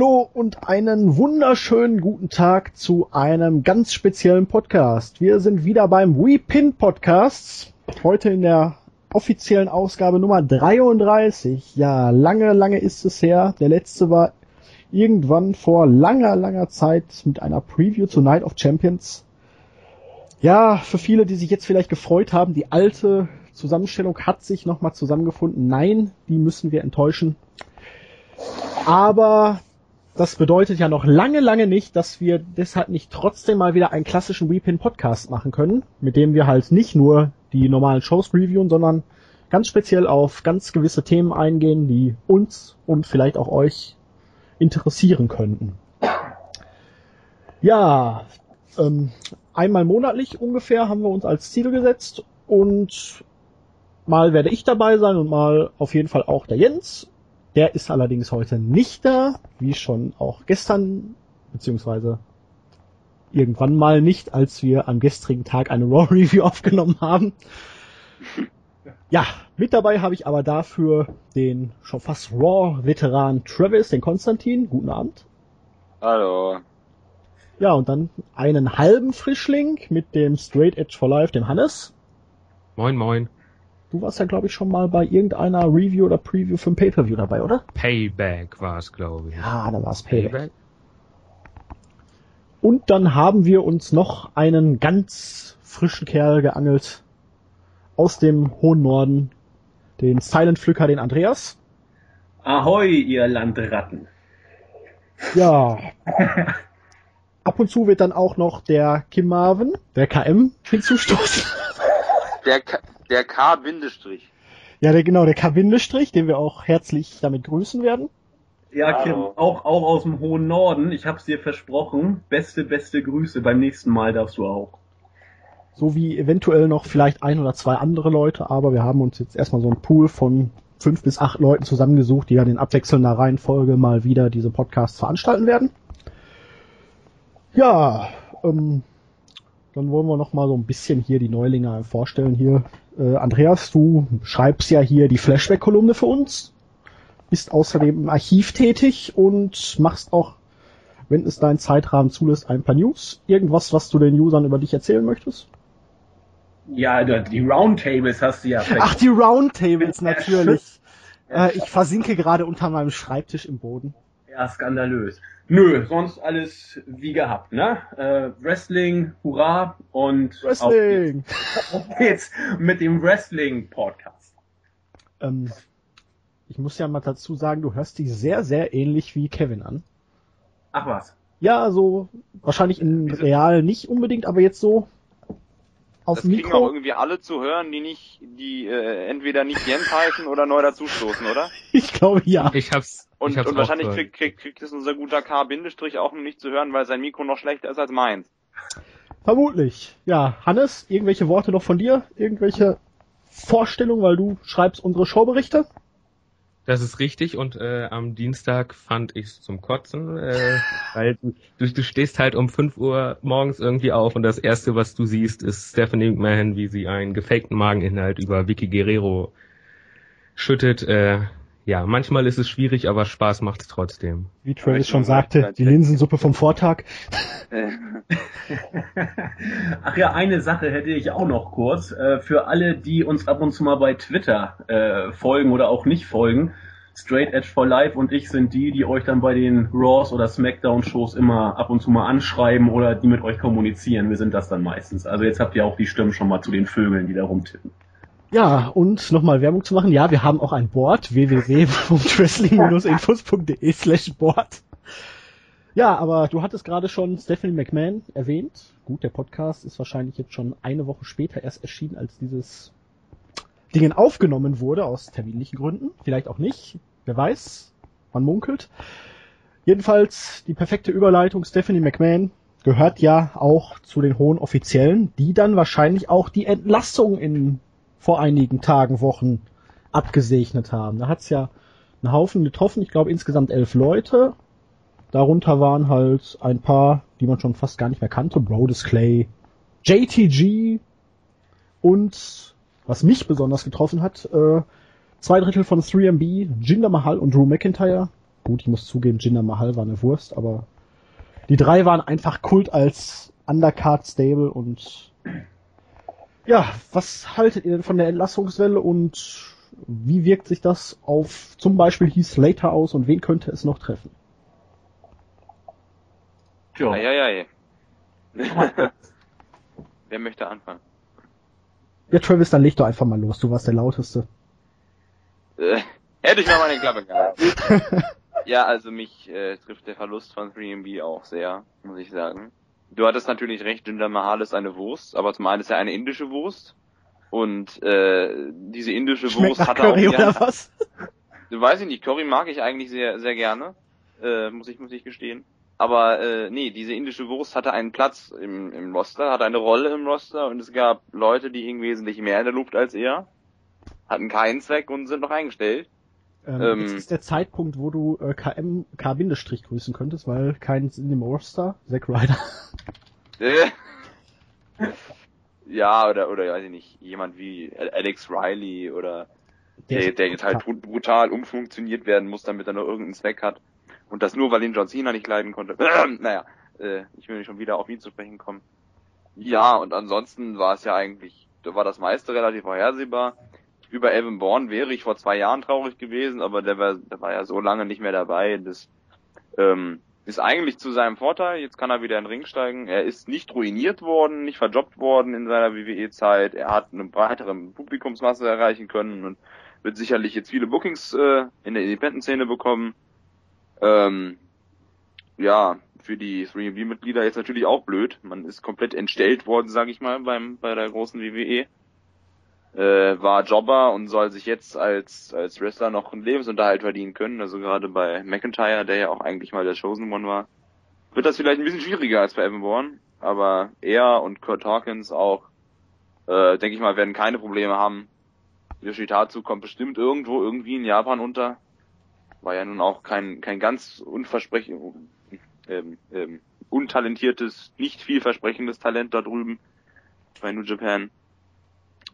Hallo und einen wunderschönen guten Tag zu einem ganz speziellen Podcast. Wir sind wieder beim WePin Podcast. Heute in der offiziellen Ausgabe Nummer 33. Ja, lange, lange ist es her. Der letzte war irgendwann vor langer, langer Zeit mit einer Preview zu Night of Champions. Ja, für viele, die sich jetzt vielleicht gefreut haben, die alte Zusammenstellung hat sich nochmal zusammengefunden. Nein, die müssen wir enttäuschen. Aber das bedeutet ja noch lange, lange nicht, dass wir deshalb nicht trotzdem mal wieder einen klassischen Weepin Podcast machen können, mit dem wir halt nicht nur die normalen Shows reviewen, sondern ganz speziell auf ganz gewisse Themen eingehen, die uns und vielleicht auch euch interessieren könnten. Ja, ähm, einmal monatlich ungefähr haben wir uns als Ziel gesetzt und mal werde ich dabei sein und mal auf jeden Fall auch der Jens der ist allerdings heute nicht da, wie schon auch gestern, beziehungsweise irgendwann mal nicht, als wir am gestrigen Tag eine Raw Review aufgenommen haben. Ja, mit dabei habe ich aber dafür den schon fast Raw-Veteran Travis, den Konstantin. Guten Abend. Hallo. Ja, und dann einen halben Frischling mit dem Straight Edge for Life, dem Hannes. Moin, moin. Du warst ja, glaube ich, schon mal bei irgendeiner Review oder Preview für ein Pay-Per-View dabei, oder? Payback war es, glaube ich. Ja, da war es Payback. Payback. Und dann haben wir uns noch einen ganz frischen Kerl geangelt aus dem hohen Norden, den Silent Pflücker, den Andreas. Ahoi, ihr Landratten. Ja. Ab und zu wird dann auch noch der Kim Marvin, der KM, hinzustoßen. Der, K der K-Bindestrich. Ja, der, genau, der K-Bindestrich, den wir auch herzlich damit grüßen werden. Ja, Kim, auch, auch aus dem hohen Norden. Ich hab's dir versprochen. Beste, beste Grüße. Beim nächsten Mal darfst du auch. So wie eventuell noch vielleicht ein oder zwei andere Leute, aber wir haben uns jetzt erstmal so einen Pool von fünf bis acht Leuten zusammengesucht, die dann in abwechselnder Reihenfolge mal wieder diese Podcasts veranstalten werden. Ja, ähm, dann wollen wir noch mal so ein bisschen hier die Neulinge vorstellen hier. Äh, Andreas, du schreibst ja hier die Flashback-Kolumne für uns, bist außerdem im Archiv tätig und machst auch, wenn es dein Zeitrahmen zulässt, ein paar News. Irgendwas, was du den Usern über dich erzählen möchtest? Ja, die Roundtables hast du ja. Ach, die Roundtables natürlich. Äh, ich versinke gerade unter meinem Schreibtisch im Boden. Ja, skandalös. Nö, sonst alles wie gehabt, ne? Äh, Wrestling, hurra und Wrestling. Auf geht's, auf geht's mit dem Wrestling-Podcast. Ähm, ich muss ja mal dazu sagen, du hörst dich sehr, sehr ähnlich wie Kevin an. Ach was. Ja, so wahrscheinlich in real nicht unbedingt, aber jetzt so auf das Mikro. auch irgendwie alle zu hören, die nicht, die äh, entweder nicht Jens heißen oder neu dazustoßen, oder? ich glaube ja. Ich hab's. Und, und wahrscheinlich kriegt krieg, krieg es unser guter K-Bindestrich auch nicht zu hören, weil sein Mikro noch schlechter ist als meins. Vermutlich. Ja, Hannes, irgendwelche Worte noch von dir? Irgendwelche Vorstellungen, weil du schreibst unsere Showberichte? Das ist richtig und äh, am Dienstag fand ich zum Kotzen, äh, weil du, du stehst halt um 5 Uhr morgens irgendwie auf und das erste, was du siehst, ist Stephanie McMahon, wie sie einen gefakten Mageninhalt über Vicky Guerrero schüttet. Äh, ja, manchmal ist es schwierig, aber Spaß macht es trotzdem. Wie Travis schon sagte, die Linsensuppe vom Vortag. Ach ja, eine Sache hätte ich auch noch kurz. Äh, für alle, die uns ab und zu mal bei Twitter äh, folgen oder auch nicht folgen, Straight Edge for Life und ich sind die, die euch dann bei den Raws oder Smackdown Shows immer ab und zu mal anschreiben oder die mit euch kommunizieren. Wir sind das dann meistens. Also jetzt habt ihr auch die Stimmen schon mal zu den Vögeln, die da rumtippen. Ja, und nochmal Werbung zu machen. Ja, wir haben auch ein Board, www.wrestling-infos.de slash Board. Ja, aber du hattest gerade schon Stephanie McMahon erwähnt. Gut, der Podcast ist wahrscheinlich jetzt schon eine Woche später erst erschienen, als dieses Dingen aufgenommen wurde, aus terminlichen Gründen. Vielleicht auch nicht. Wer weiß. Man munkelt. Jedenfalls die perfekte Überleitung. Stephanie McMahon gehört ja auch zu den hohen Offiziellen, die dann wahrscheinlich auch die Entlassung in vor einigen Tagen, Wochen abgesegnet haben. Da hat's ja einen Haufen getroffen, ich glaube insgesamt elf Leute. Darunter waren halt ein paar, die man schon fast gar nicht mehr kannte, Brodus Clay, JTG und was mich besonders getroffen hat, äh, zwei Drittel von 3MB, Jinder Mahal und Drew McIntyre, Gut, ich muss zugeben, Jinder Mahal war eine Wurst, aber die drei waren einfach Kult als Undercard Stable und ja, was haltet ihr denn von der Entlassungswelle und wie wirkt sich das auf zum Beispiel Heath Slater aus und wen könnte es noch treffen? Tja. Eieiei. Wer möchte anfangen? Ja, Travis, dann leg doch einfach mal los. Du warst der lauteste. Äh, hätte ich mal meine Klappe gehabt. ja, also mich äh, trifft der Verlust von 3MB auch sehr, muss ich sagen. Du hattest natürlich recht, Jinder Mahal ist eine Wurst, aber zum einen ist er eine indische Wurst. Und äh, diese indische Schmeckt Wurst hat Curry auch... oder was? Du weißt nicht, Curry mag ich eigentlich sehr, sehr gerne. Äh, muss ich, muss ich gestehen. Aber äh, nee, diese indische Wurst hatte einen Platz im, im Roster, hatte eine Rolle im Roster und es gab Leute, die hingen wesentlich mehr in der Luft als er, hatten keinen Zweck und sind noch eingestellt. Ähm, Ähm. jetzt ist der Zeitpunkt, wo du äh, KM K-Bindestrich grüßen könntest, weil kein in dem Roster, Zack Ryder. Äh, ja, oder, oder weiß ich nicht, jemand wie Alex Riley oder der, der jetzt halt brut- brutal umfunktioniert werden muss, damit er noch irgendeinen Zweck hat. Und das nur, weil ihn John Cena nicht leiden konnte. naja, äh, ich will nicht schon wieder auf ihn zu sprechen kommen. Ja, und ansonsten war es ja eigentlich, da war das meiste relativ vorhersehbar. Über Evan Bourne wäre ich vor zwei Jahren traurig gewesen, aber der war, der war ja so lange nicht mehr dabei. Das ähm, ist eigentlich zu seinem Vorteil. Jetzt kann er wieder in den Ring steigen. Er ist nicht ruiniert worden, nicht verjobbt worden in seiner WWE-Zeit. Er hat eine breitere Publikumsmasse erreichen können und wird sicherlich jetzt viele Bookings äh, in der Independent-Szene bekommen. Ähm, ja, für die 3B-Mitglieder jetzt natürlich auch blöd. Man ist komplett entstellt worden, sag ich mal, beim bei der großen WWE. Äh, war Jobber und soll sich jetzt als als Wrestler noch einen Lebensunterhalt verdienen können. Also gerade bei McIntyre, der ja auch eigentlich mal der Chosen One war, wird das vielleicht ein bisschen schwieriger als bei Evan Bourne. Aber er und Kurt Hawkins auch, äh, denke ich mal, werden keine Probleme haben. Yoshitatsu kommt bestimmt irgendwo irgendwie in Japan unter. War ja nun auch kein, kein ganz unversprechend, ähm, ähm, untalentiertes, nicht vielversprechendes Talent da drüben bei New Japan.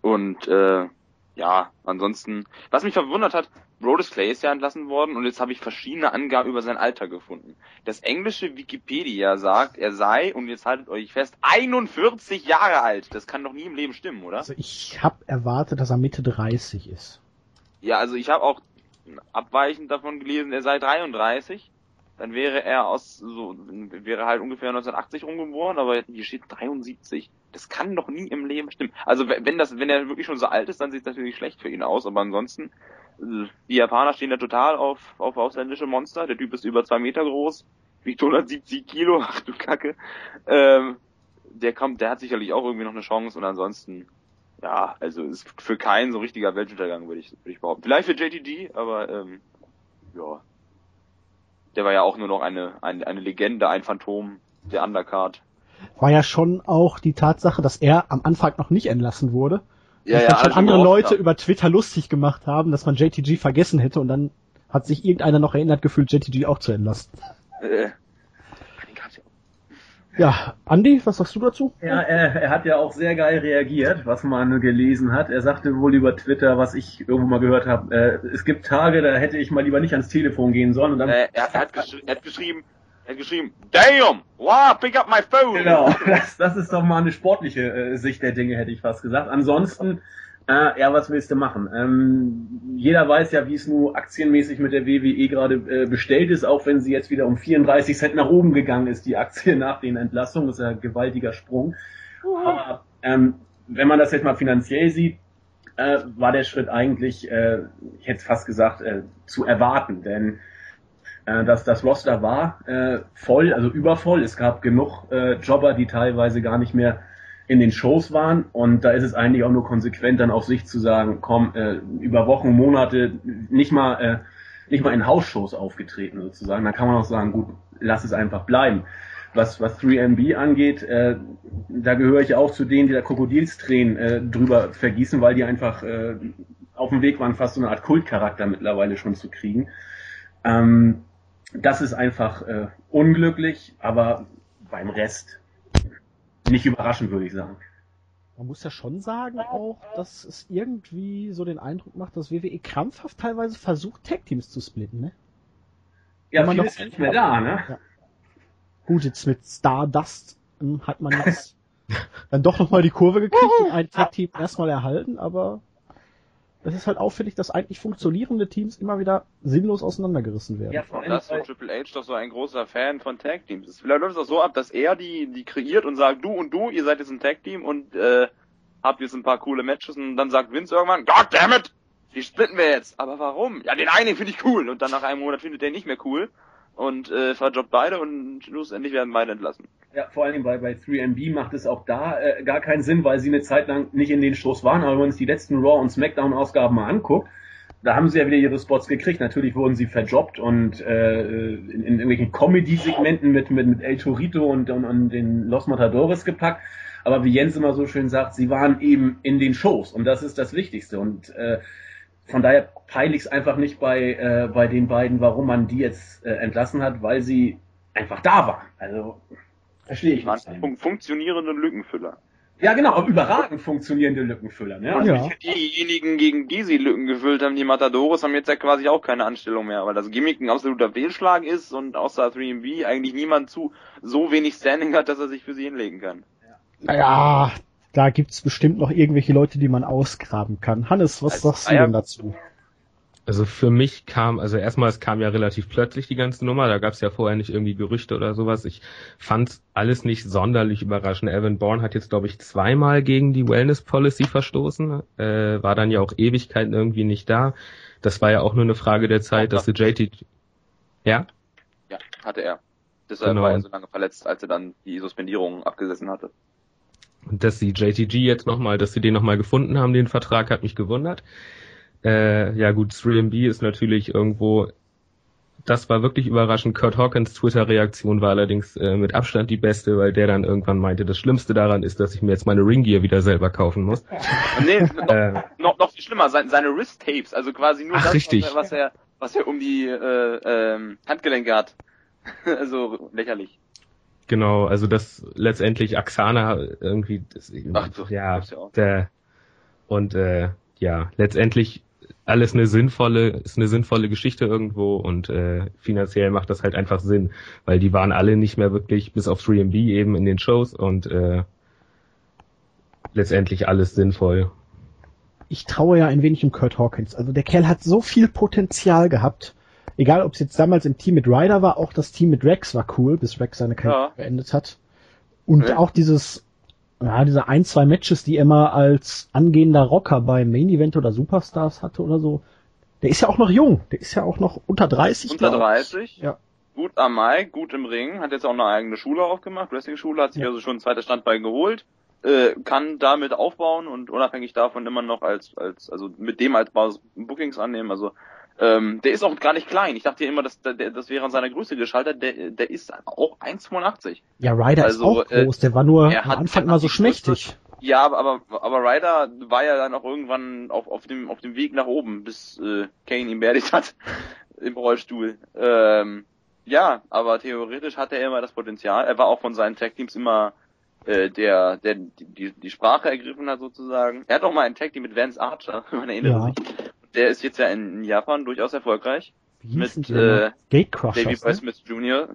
Und äh, ja, ansonsten, was mich verwundert hat, Brodus Clay ist ja entlassen worden und jetzt habe ich verschiedene Angaben über sein Alter gefunden. Das englische Wikipedia sagt, er sei, und jetzt haltet euch fest, 41 Jahre alt. Das kann doch nie im Leben stimmen, oder? Also ich habe erwartet, dass er Mitte 30 ist. Ja, also ich habe auch abweichend davon gelesen, er sei 33. Dann wäre er aus so wäre halt ungefähr 1980 rumgeboren, aber hier steht 73. Das kann doch nie im Leben stimmen. Also wenn das wenn er wirklich schon so alt ist, dann sieht es natürlich schlecht für ihn aus, aber ansonsten äh, die Japaner stehen da total auf auf ausländische Monster. Der Typ ist über zwei Meter groß, wiegt 170 Kilo, ach du Kacke. Ähm, der kommt, der hat sicherlich auch irgendwie noch eine Chance und ansonsten ja, also ist für keinen so richtiger Weltuntergang, würde ich, würde ich behaupten. Vielleicht für JTG, aber ähm, ja. Der war ja auch nur noch eine, eine, eine Legende, ein Phantom der Undercard. War ja schon auch die Tatsache, dass er am Anfang noch nicht entlassen wurde. Ja, dass ja, dann schon andere Leute haben. über Twitter lustig gemacht haben, dass man JTG vergessen hätte und dann hat sich irgendeiner noch erinnert gefühlt, JTG auch zu entlassen. Äh, Ja, Andi, was sagst du dazu? Ja, er, er hat ja auch sehr geil reagiert, was man gelesen hat. Er sagte wohl über Twitter, was ich irgendwo mal gehört habe, äh, es gibt Tage, da hätte ich mal lieber nicht ans Telefon gehen sollen. Und dann, äh, er, er, hat er hat geschrieben, er hat geschrieben, damn, wow, pick up my phone. Genau, das, das ist doch mal eine sportliche äh, Sicht der Dinge, hätte ich fast gesagt. Ansonsten, äh, ja, was willst du machen? Ähm, jeder weiß ja, wie es nur aktienmäßig mit der WWE gerade äh, bestellt ist, auch wenn sie jetzt wieder um 34 Cent nach oben gegangen ist, die Aktie nach den Entlassungen. Das ist ja ein gewaltiger Sprung. Aber ähm, wenn man das jetzt mal finanziell sieht, äh, war der Schritt eigentlich, äh, ich hätte fast gesagt, äh, zu erwarten. Denn äh, dass das Roster war äh, voll, also übervoll. Es gab genug äh, Jobber, die teilweise gar nicht mehr in den Shows waren und da ist es eigentlich auch nur konsequent dann auf sich zu sagen, komm, äh, über Wochen, Monate nicht mal äh, nicht mal in Hausshows aufgetreten sozusagen. Da kann man auch sagen, gut, lass es einfach bleiben. Was, was 3MB angeht, äh, da gehöre ich auch zu denen, die da Krokodilstränen äh, drüber vergießen, weil die einfach äh, auf dem Weg waren, fast so eine Art Kultcharakter mittlerweile schon zu kriegen. Ähm, das ist einfach äh, unglücklich, aber beim Rest nicht überraschend, würde ich sagen. Man muss ja schon sagen auch, dass es irgendwie so den Eindruck macht, dass WWE krampfhaft teilweise versucht, Tag-Teams zu splitten, ne? Ja, viel ist nicht mehr da, ne? Ja. Gut, jetzt mit Stardust hm, hat man jetzt dann doch nochmal die Kurve gekriegt und ein Tag-Team erstmal erhalten, aber es ist halt auffällig, dass eigentlich funktionierende Teams immer wieder sinnlos auseinandergerissen werden. Ja, vor allem das ist Triple H doch so ein großer Fan von Tag Teams. Vielleicht läuft es auch so ab, dass er die, die kreiert und sagt, du und du, ihr seid jetzt ein Tag Team und äh, habt jetzt ein paar coole Matches und dann sagt Vince irgendwann, God damn it, die splitten wir jetzt. Aber warum? Ja, den einen finde ich cool und dann nach einem Monat findet der nicht mehr cool und äh, verjobbt beide und schlussendlich werden beide entlassen. Ja, vor Dingen bei, bei 3MB macht es auch da äh, gar keinen Sinn, weil sie eine Zeit lang nicht in den Shows waren, aber wenn man sich die letzten Raw- und Smackdown-Ausgaben mal anguckt, da haben sie ja wieder ihre Spots gekriegt. Natürlich wurden sie verjobbt und äh, in, in irgendwelchen Comedy-Segmenten mit, mit, mit El Torito und, und, und den Los Matadores gepackt. Aber wie Jens immer so schön sagt, sie waren eben in den Shows und das ist das Wichtigste. Und äh, von daher peile ich es einfach nicht bei, äh, bei den beiden, warum man die jetzt äh, entlassen hat, weil sie einfach da waren. Also verstehe ich nicht. Fun funktionierende Lückenfüller. Ja, genau, überragend funktionierende Lückenfüller. Ne? Also ja. diejenigen, gegen die sie Lücken gefüllt haben, die Matadores, haben jetzt ja quasi auch keine Anstellung mehr, weil das Gimmick ein absoluter Fehlschlag ist und außer 3B eigentlich niemand zu so wenig Standing hat, dass er sich für sie hinlegen kann. Naja, da gibt's bestimmt noch irgendwelche Leute, die man ausgraben kann. Hannes, was also, sagst du denn dazu? Also für mich kam, also erstmal, es kam ja relativ plötzlich die ganze Nummer, da gab es ja vorher nicht irgendwie Gerüchte oder sowas. Ich fand alles nicht sonderlich überraschend. Evan Bourne hat jetzt, glaube ich, zweimal gegen die Wellness Policy verstoßen, äh, war dann ja auch Ewigkeiten irgendwie nicht da. Das war ja auch nur eine Frage der Zeit, dass der JT... Ja? Ja, hatte er. Deshalb genau. war er so lange verletzt, als er dann die Suspendierung abgesessen hatte. Dass die JTG jetzt nochmal, dass sie den nochmal gefunden haben, den Vertrag, hat mich gewundert. Äh, ja gut, 3MB ist natürlich irgendwo, das war wirklich überraschend. Kurt Hawkins Twitter-Reaktion war allerdings äh, mit Abstand die beste, weil der dann irgendwann meinte, das Schlimmste daran ist, dass ich mir jetzt meine Ringgear wieder selber kaufen muss. nee, noch, äh, noch, noch viel schlimmer, seine, seine Wrist-Tapes, also quasi nur ach, das, richtig. Was, er, was er um die äh, ähm, Handgelenke hat. also lächerlich. Genau, also das letztendlich Axana irgendwie, das, Ach, so, ja, der, und äh, ja, letztendlich alles eine sinnvolle, ist eine sinnvolle Geschichte irgendwo und äh, finanziell macht das halt einfach Sinn, weil die waren alle nicht mehr wirklich bis auf 3MB eben in den Shows und äh, letztendlich alles sinnvoll. Ich traue ja ein wenig um Kurt Hawkins. Also der Kerl hat so viel Potenzial gehabt egal ob es jetzt damals im Team mit Ryder war, auch das Team mit Rex war cool, bis Rex seine Karriere ja. beendet hat. Und okay. auch dieses, ja, diese ein, zwei Matches, die er immer als angehender Rocker bei Main Event oder Superstars hatte oder so. Der ist ja auch noch jung. Der ist ja auch noch unter 30. Unter 30? Ja. Gut am Mai, gut im Ring, hat jetzt auch eine eigene Schule aufgemacht, Wrestling-Schule, hat sich ja. also schon ein zweites Standbein geholt, äh, kann damit aufbauen und unabhängig davon immer noch als, als, also mit dem als Basis Bookings annehmen, also ähm, der ist auch gar nicht klein. Ich dachte immer, dass der, das wäre an seiner Größe geschaltet. Der, der ist auch 1,85. Ja, Ryder also, ist auch groß. Der war nur am Anfang immer so schmächtig. Ja, aber, aber, aber Ryder war ja dann auch irgendwann auf, auf, dem, auf dem Weg nach oben, bis äh, Kane ihn beerdigt hat im Rollstuhl. Ähm, ja, aber theoretisch hatte er immer das Potenzial. Er war auch von seinen Tag-Teams immer äh, der, der die, die Sprache ergriffen hat sozusagen. Er hat auch mal ein Tag-Team mit Vance Archer, man erinnert ja. sich der ist jetzt ja in Japan durchaus erfolgreich. Wie mit äh, Gatecrushers, Davey Boy ne? Smith Jr.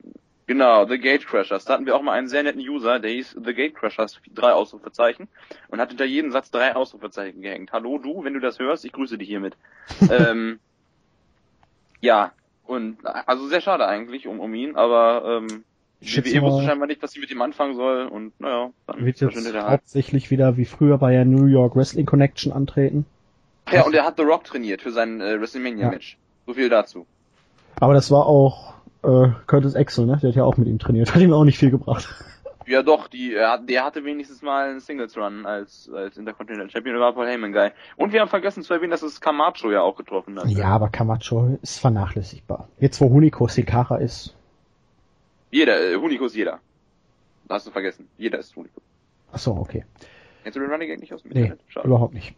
Genau, The Gatecrushers. Da hatten wir auch mal einen sehr netten User, der hieß The Gatecrushers, drei Ausrufezeichen, und hat hinter jedem Satz drei Ausrufezeichen gehängt. Hallo du, wenn du das hörst, ich grüße dich hiermit. ähm, ja, und also sehr schade eigentlich um, um ihn, aber ähm, WWE wusste scheinbar nicht, was sie mit ihm anfangen soll und naja, dann wird jetzt hauptsächlich wieder wie früher bei der New York Wrestling Connection antreten. Ja, und er hat The Rock trainiert für sein äh, WrestleMania-Match. Ja. So viel dazu. Aber das war auch äh, Curtis Axel, ne? Der hat ja auch mit ihm trainiert. Hat ihm auch nicht viel gebracht. Ja doch, die, er, der hatte wenigstens mal einen Singles Run als, als Intercontinental Champion, der war Paul Heyman Guy. Und wir haben vergessen zu erwähnen, dass es Camacho ja auch getroffen hat. Ja, aber Camacho ist vernachlässigbar. Jetzt wo Hunico Sikara ist. Jeder, äh, Hunico ist jeder. Hast du vergessen. Jeder ist Hunico. Ach so, okay. Kennst du den Running Gag nicht aus dem nee, Schade. überhaupt nicht.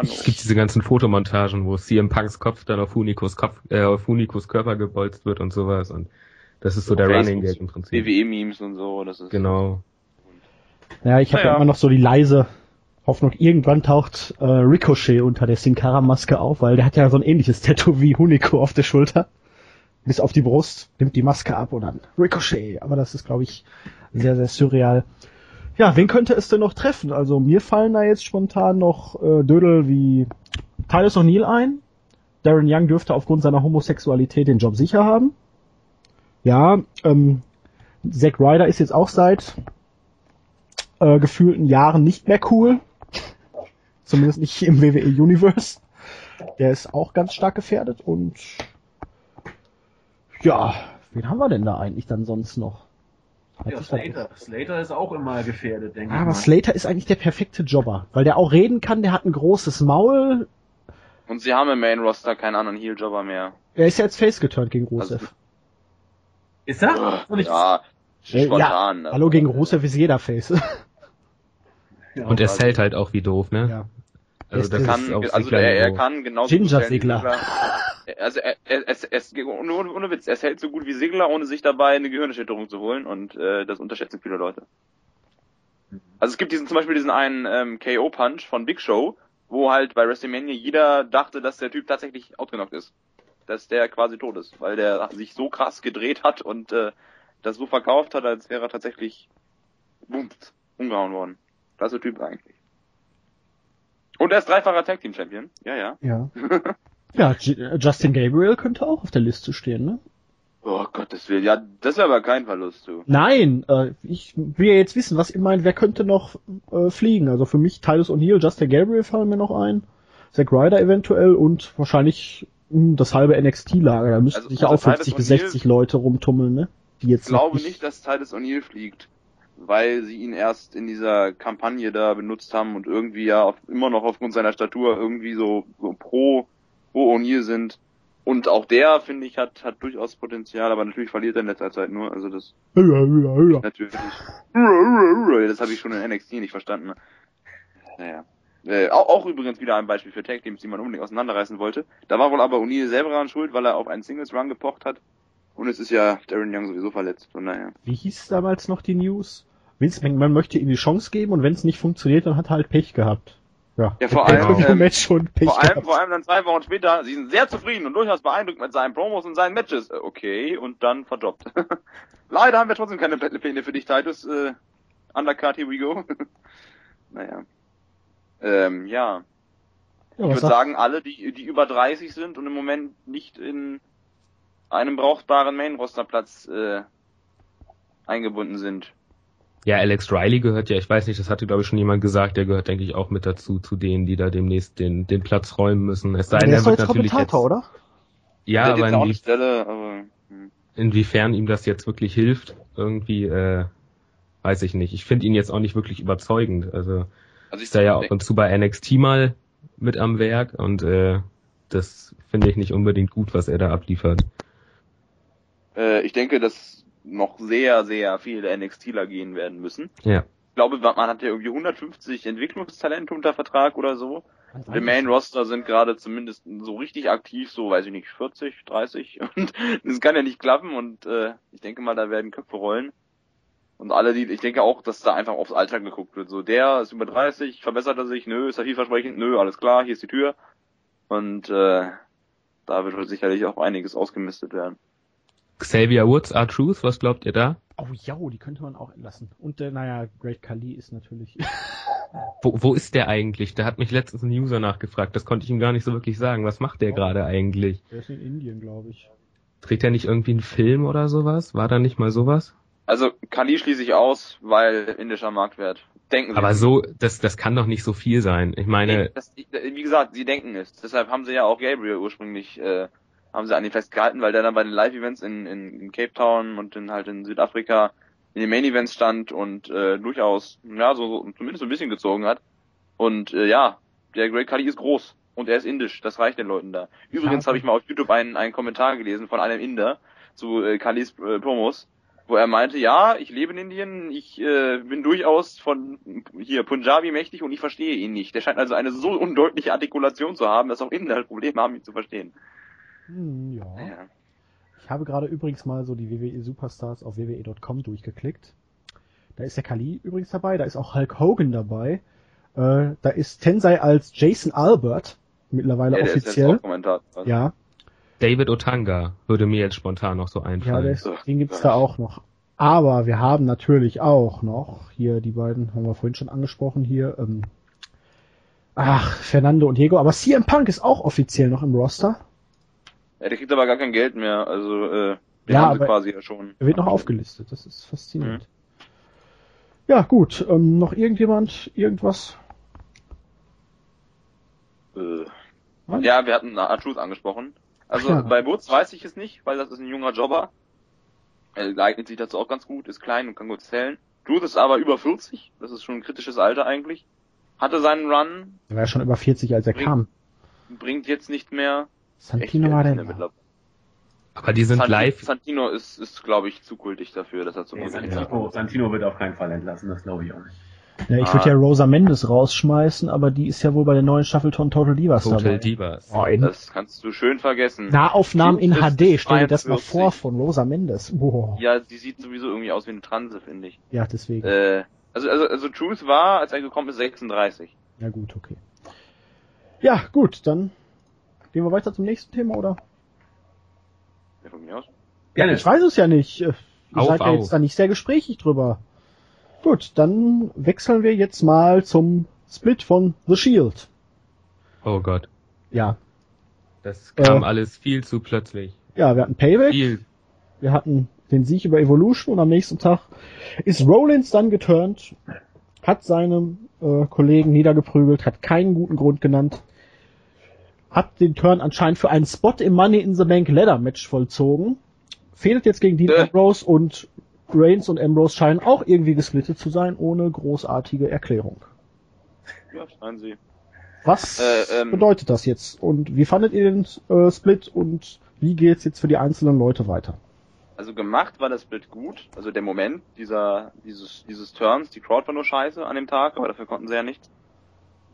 Es gibt diese ganzen Fotomontagen, wo CM Punks Kopf dann auf Unikos Kopf, äh, auf Unikos Körper gebolzt wird und sowas und das ist so, so der Facebook, Running Gag im Prinzip. WWE-Memes und so, das ist. Genau. Ja, ich habe ja. immer noch so die leise Hoffnung, irgendwann taucht äh, Ricochet unter der Sin Cara Maske auf, weil der hat ja so ein ähnliches Tattoo wie Huniko auf der Schulter. bis auf die Brust, nimmt die Maske ab und dann Ricochet. Aber das ist, glaube ich, sehr, sehr surreal. Ja, wen könnte es denn noch treffen? Also mir fallen da jetzt spontan noch äh, Dödel wie Tyler O'Neill ein. Darren Young dürfte aufgrund seiner Homosexualität den Job sicher haben. Ja, ähm, Zack Ryder ist jetzt auch seit äh, gefühlten Jahren nicht mehr cool. Zumindest nicht im WWE Universe. Der ist auch ganz stark gefährdet und ja, wen haben wir denn da eigentlich dann sonst noch? Ja, Slater. Slater ist auch immer gefährdet, denke ah, ich. Aber mal. Slater ist eigentlich der perfekte Jobber, weil der auch reden kann, der hat ein großes Maul. Und sie haben im Main Roster keinen anderen Heel-Jobber mehr. Er ist ja jetzt face geturnt gegen Rusev. Also- Ist er? Ich- ja, spontan. ja, hallo gegen Rusev ist jeder face. Ja, Und er also- zählt halt auch wie doof, ne? ja. Also Er das kann, also er, er kann genauso Ginger gut stellen wie Sigler. Sigler. Also er, er, er, er, ohne, ohne, Witz, er hält so gut wie Sigler, ohne sich dabei eine Gehirnerschütterung zu holen und äh, das unterschätzen viele Leute. Also es gibt diesen zum Beispiel diesen einen ähm, KO-Punch von Big Show, wo halt bei WrestleMania jeder dachte, dass der Typ tatsächlich outgenockt ist. Dass der quasi tot ist, weil der sich so krass gedreht hat und äh, das so verkauft hat, als wäre er tatsächlich bumst, umgehauen worden. Klasse Typ eigentlich. Und er ist dreifacher Tag Team Champion. Ja, ja. Ja. Ja, äh, Justin Gabriel könnte auch auf der Liste stehen, ne? Oh Gottes Willen, ja, das wäre aber kein Verlust, du. Nein, äh, ich will ja jetzt wissen, was ihr meint, wer könnte noch äh, fliegen? Also für mich Titus O'Neill, Justin Gabriel fallen mir noch ein, Zack Ryder eventuell und wahrscheinlich mh, das halbe NXT-Lager. Da müssten Also- sich ja also auch 50 Titus bis O'Neill- 60 Leute rumtummeln, ne? Die jetzt Ich glaube nicht, dass Titus O'Neill fliegt, weil sie ihn erst in dieser Kampagne da benutzt haben und irgendwie ja auf, immer noch aufgrund seiner Statur irgendwie so, so pro, pro O'Neill sind. Und auch der, finde ich, hat, hat durchaus Potenzial, aber natürlich verliert er in letzter Zeit nur, also das natürlich. Das habe ich schon in NXT nicht verstanden. Naja. Äh, auch, auch übrigens wieder ein Beispiel für Tag Teams, die man unbedingt auseinanderreißen wollte. Da war wohl aber O'Neill selber daran schuld, weil er auf einen Singles Run gepocht hat. Und es ist ja Darren Young sowieso verletzt, von daher. Wie hieß damals noch die News? Vince McMahon möchte ihm die Chance geben und wenn es nicht funktioniert, dann hat er halt Pech gehabt. Ja, Ja, vor allem, ähm, Match schon Pech Vor allem, vor allem dann zwei Wochen später, sie sind sehr zufrieden und durchaus beeindruckt mit seinen Promos und seinen Matches. Äh, Okay, und dann verdroppt. Leider haben wir trotzdem keine Pläne für dich, Titus. Äh, undercut, here we go. naja. Ähm, ja. ja, Ich würde sagen, alle, die, die über 30 sind und im Moment nicht in einem brauchbaren Main-Roster-Platz äh, eingebunden sind. Ja, Alex Riley gehört ja, ich weiß nicht, das hatte glaube ich schon jemand gesagt, der gehört denke ich auch mit dazu, zu denen, die da demnächst den, den Platz räumen müssen. Es sei denn, er wird natürlich jetzt, oder? Ja, Der aber auch inwie Stelle, aber... Hm. inwiefern ihm das jetzt wirklich hilft, irgendwie, äh, weiß ich nicht. Ich finde ihn jetzt auch nicht wirklich überzeugend. Also Also ich ist er ja ab und zu bei NXT mal mit am Werk und äh, das finde ich nicht unbedingt gut, was er da abliefert. Äh, ich denke, dass noch sehr, sehr viele NXTler gehen werden müssen. Ja. Ich glaube, man hat ja irgendwie 150 Entwicklungstalente unter Vertrag oder so. Im Main Roster sind gerade zumindest so richtig aktiv, so weiß ich nicht, 40, 30 und das kann ja nicht klappen und äh, ich denke mal, da werden Köpfe rollen. Und alle, die, ich denke auch, dass da einfach aufs Alter geguckt wird. So, der ist über 30, verbessert er sich, nö, ist er vielversprechend, nö, alles klar, hier ist die Tür. Und äh, da wird wohl sicherlich auch einiges ausgemistet werden. Xavier Woods, R-Truth, was glaubt ihr da? Oh ja, die könnte man auch entlassen. Und äh, naja, Great Khali ist natürlich. Wo, wo ist der eigentlich? Da hat mich letztens ein User nachgefragt, das konnte ich ihm gar nicht so wirklich sagen. Was macht der gerade eigentlich? Der ist in Indien, glaube ich. Dreht er nicht irgendwie einen Film oder sowas? War da nicht mal sowas? Also Kali schließe ich aus, weil indischer Marktwert. Denken Sie. Aber so, das, das kann doch nicht so viel sein. Ich meine, Nee, das, wie gesagt, sie denken es. Deshalb haben sie ja auch Gabriel ursprünglich, äh, haben sie an ihn festgehalten, weil der dann bei den Live-Events in, in, in Cape Town und in, halt in Südafrika in den Main-Events stand und äh, durchaus, ja, so, so zumindest so ein bisschen gezogen hat. Und äh, ja, der Great Khali ist groß und er ist indisch, das reicht den Leuten da. Übrigens habe ich mal auf YouTube einen, einen Kommentar gelesen von einem Inder zu äh, Khalis äh, Promos, wo er meinte, ja, ich lebe in Indien, ich äh, bin durchaus von hier Punjabi mächtig und ich verstehe ihn nicht. Der scheint also eine so undeutliche Artikulation zu haben, dass auch Inder Probleme haben, ihn zu verstehen. Hm, ja. Ja. Ich habe gerade übrigens mal so die WWE Superstars auf wwe.com durchgeklickt. Da ist der Kali übrigens dabei, da ist auch Hulk Hogan dabei. Äh, da ist Tensei als Jason Albert mittlerweile Ja, der ist jetzt offiziell. Ja. David Otanga würde mir jetzt spontan noch so Ja, einfallen. das, den gibt's da auch noch. Aber wir haben natürlich auch noch hier die beiden, haben wir vorhin schon angesprochen hier. Ähm, ach, Fernando und Diego. Aber CM Punk ist auch offiziell noch im Roster. Ja, der kriegt aber gar kein Geld mehr, also äh, den Ja, haben sie quasi ja schon. Er wird noch aufgelistet. Das ist faszinierend. Ja, gut. Ähm, noch irgendjemand, irgendwas? Äh, Nein? ja, wir hatten R-Truth angesprochen. Also ja. bei Woods weiß ich es nicht, weil das ist ein junger Jobber. Er eignet sich dazu auch ganz gut, ist klein und kann gut zählen. Truth ist aber über 40, das ist schon ein kritisches Alter eigentlich. Hatte seinen Run, Er war ja schon über 40, als er Bring- kam. bringt jetzt nicht mehr. Santino mittlerweile? Aber die sind Santi- live. Santino ist, ist glaube ich, zu kultig dafür, dass er zum Nee, Santino, Santino wird auf keinen Fall entlassen, das glaube ich auch nicht. Ja, ich Ah. würde ja Rosa Mendes rausschmeißen, aber die ist ja wohl bei der neuen Staffel von Total Divas Total dabei. Divas. Oh, Das kannst du schön vergessen. Nahaufnahmen in HD, stell dir das mal 42. vor von Rosa Mendes. Boah. Ja, die sieht sowieso irgendwie aus wie eine Transe, finde ich. Ja, deswegen. Äh, also, also, also Truth war, als er gekommen ist, 36. Ja gut, okay. Ja, gut, dann gehen wir weiter zum nächsten Thema, oder? Ja, von mir aus. Gerne. Ich weiß es ja nicht. Ihr Auf, seid ja auf. jetzt da nicht sehr gesprächig drüber. Gut, dann wechseln wir jetzt mal zum Split von The Shield. Oh Gott. Ja. Das kam Äh. alles viel zu plötzlich. Ja, wir hatten Payback, Viel. wir hatten den Sieg über Evolution und am nächsten Tag ist Rollins dann geturnt, hat seinem äh, Kollegen niedergeprügelt, hat keinen guten Grund genannt, hat den Turn anscheinend für einen Spot im Money in the Bank Ladder Match vollzogen, fehlt jetzt gegen Dean Äh. Ambrose und Reigns und Ambrose scheinen auch irgendwie gesplittet zu sein, ohne großartige Erklärung. Ja, scheinen sie. Was Äh, ähm. bedeutet das jetzt? Und wie fandet ihr den äh, Split und wie geht's jetzt für die einzelnen Leute weiter? Also gemacht war das Bild gut. Also der Moment dieser, dieses, dieses Turns, die Crowd war nur scheiße an dem Tag, aber dafür konnten sie ja nichts.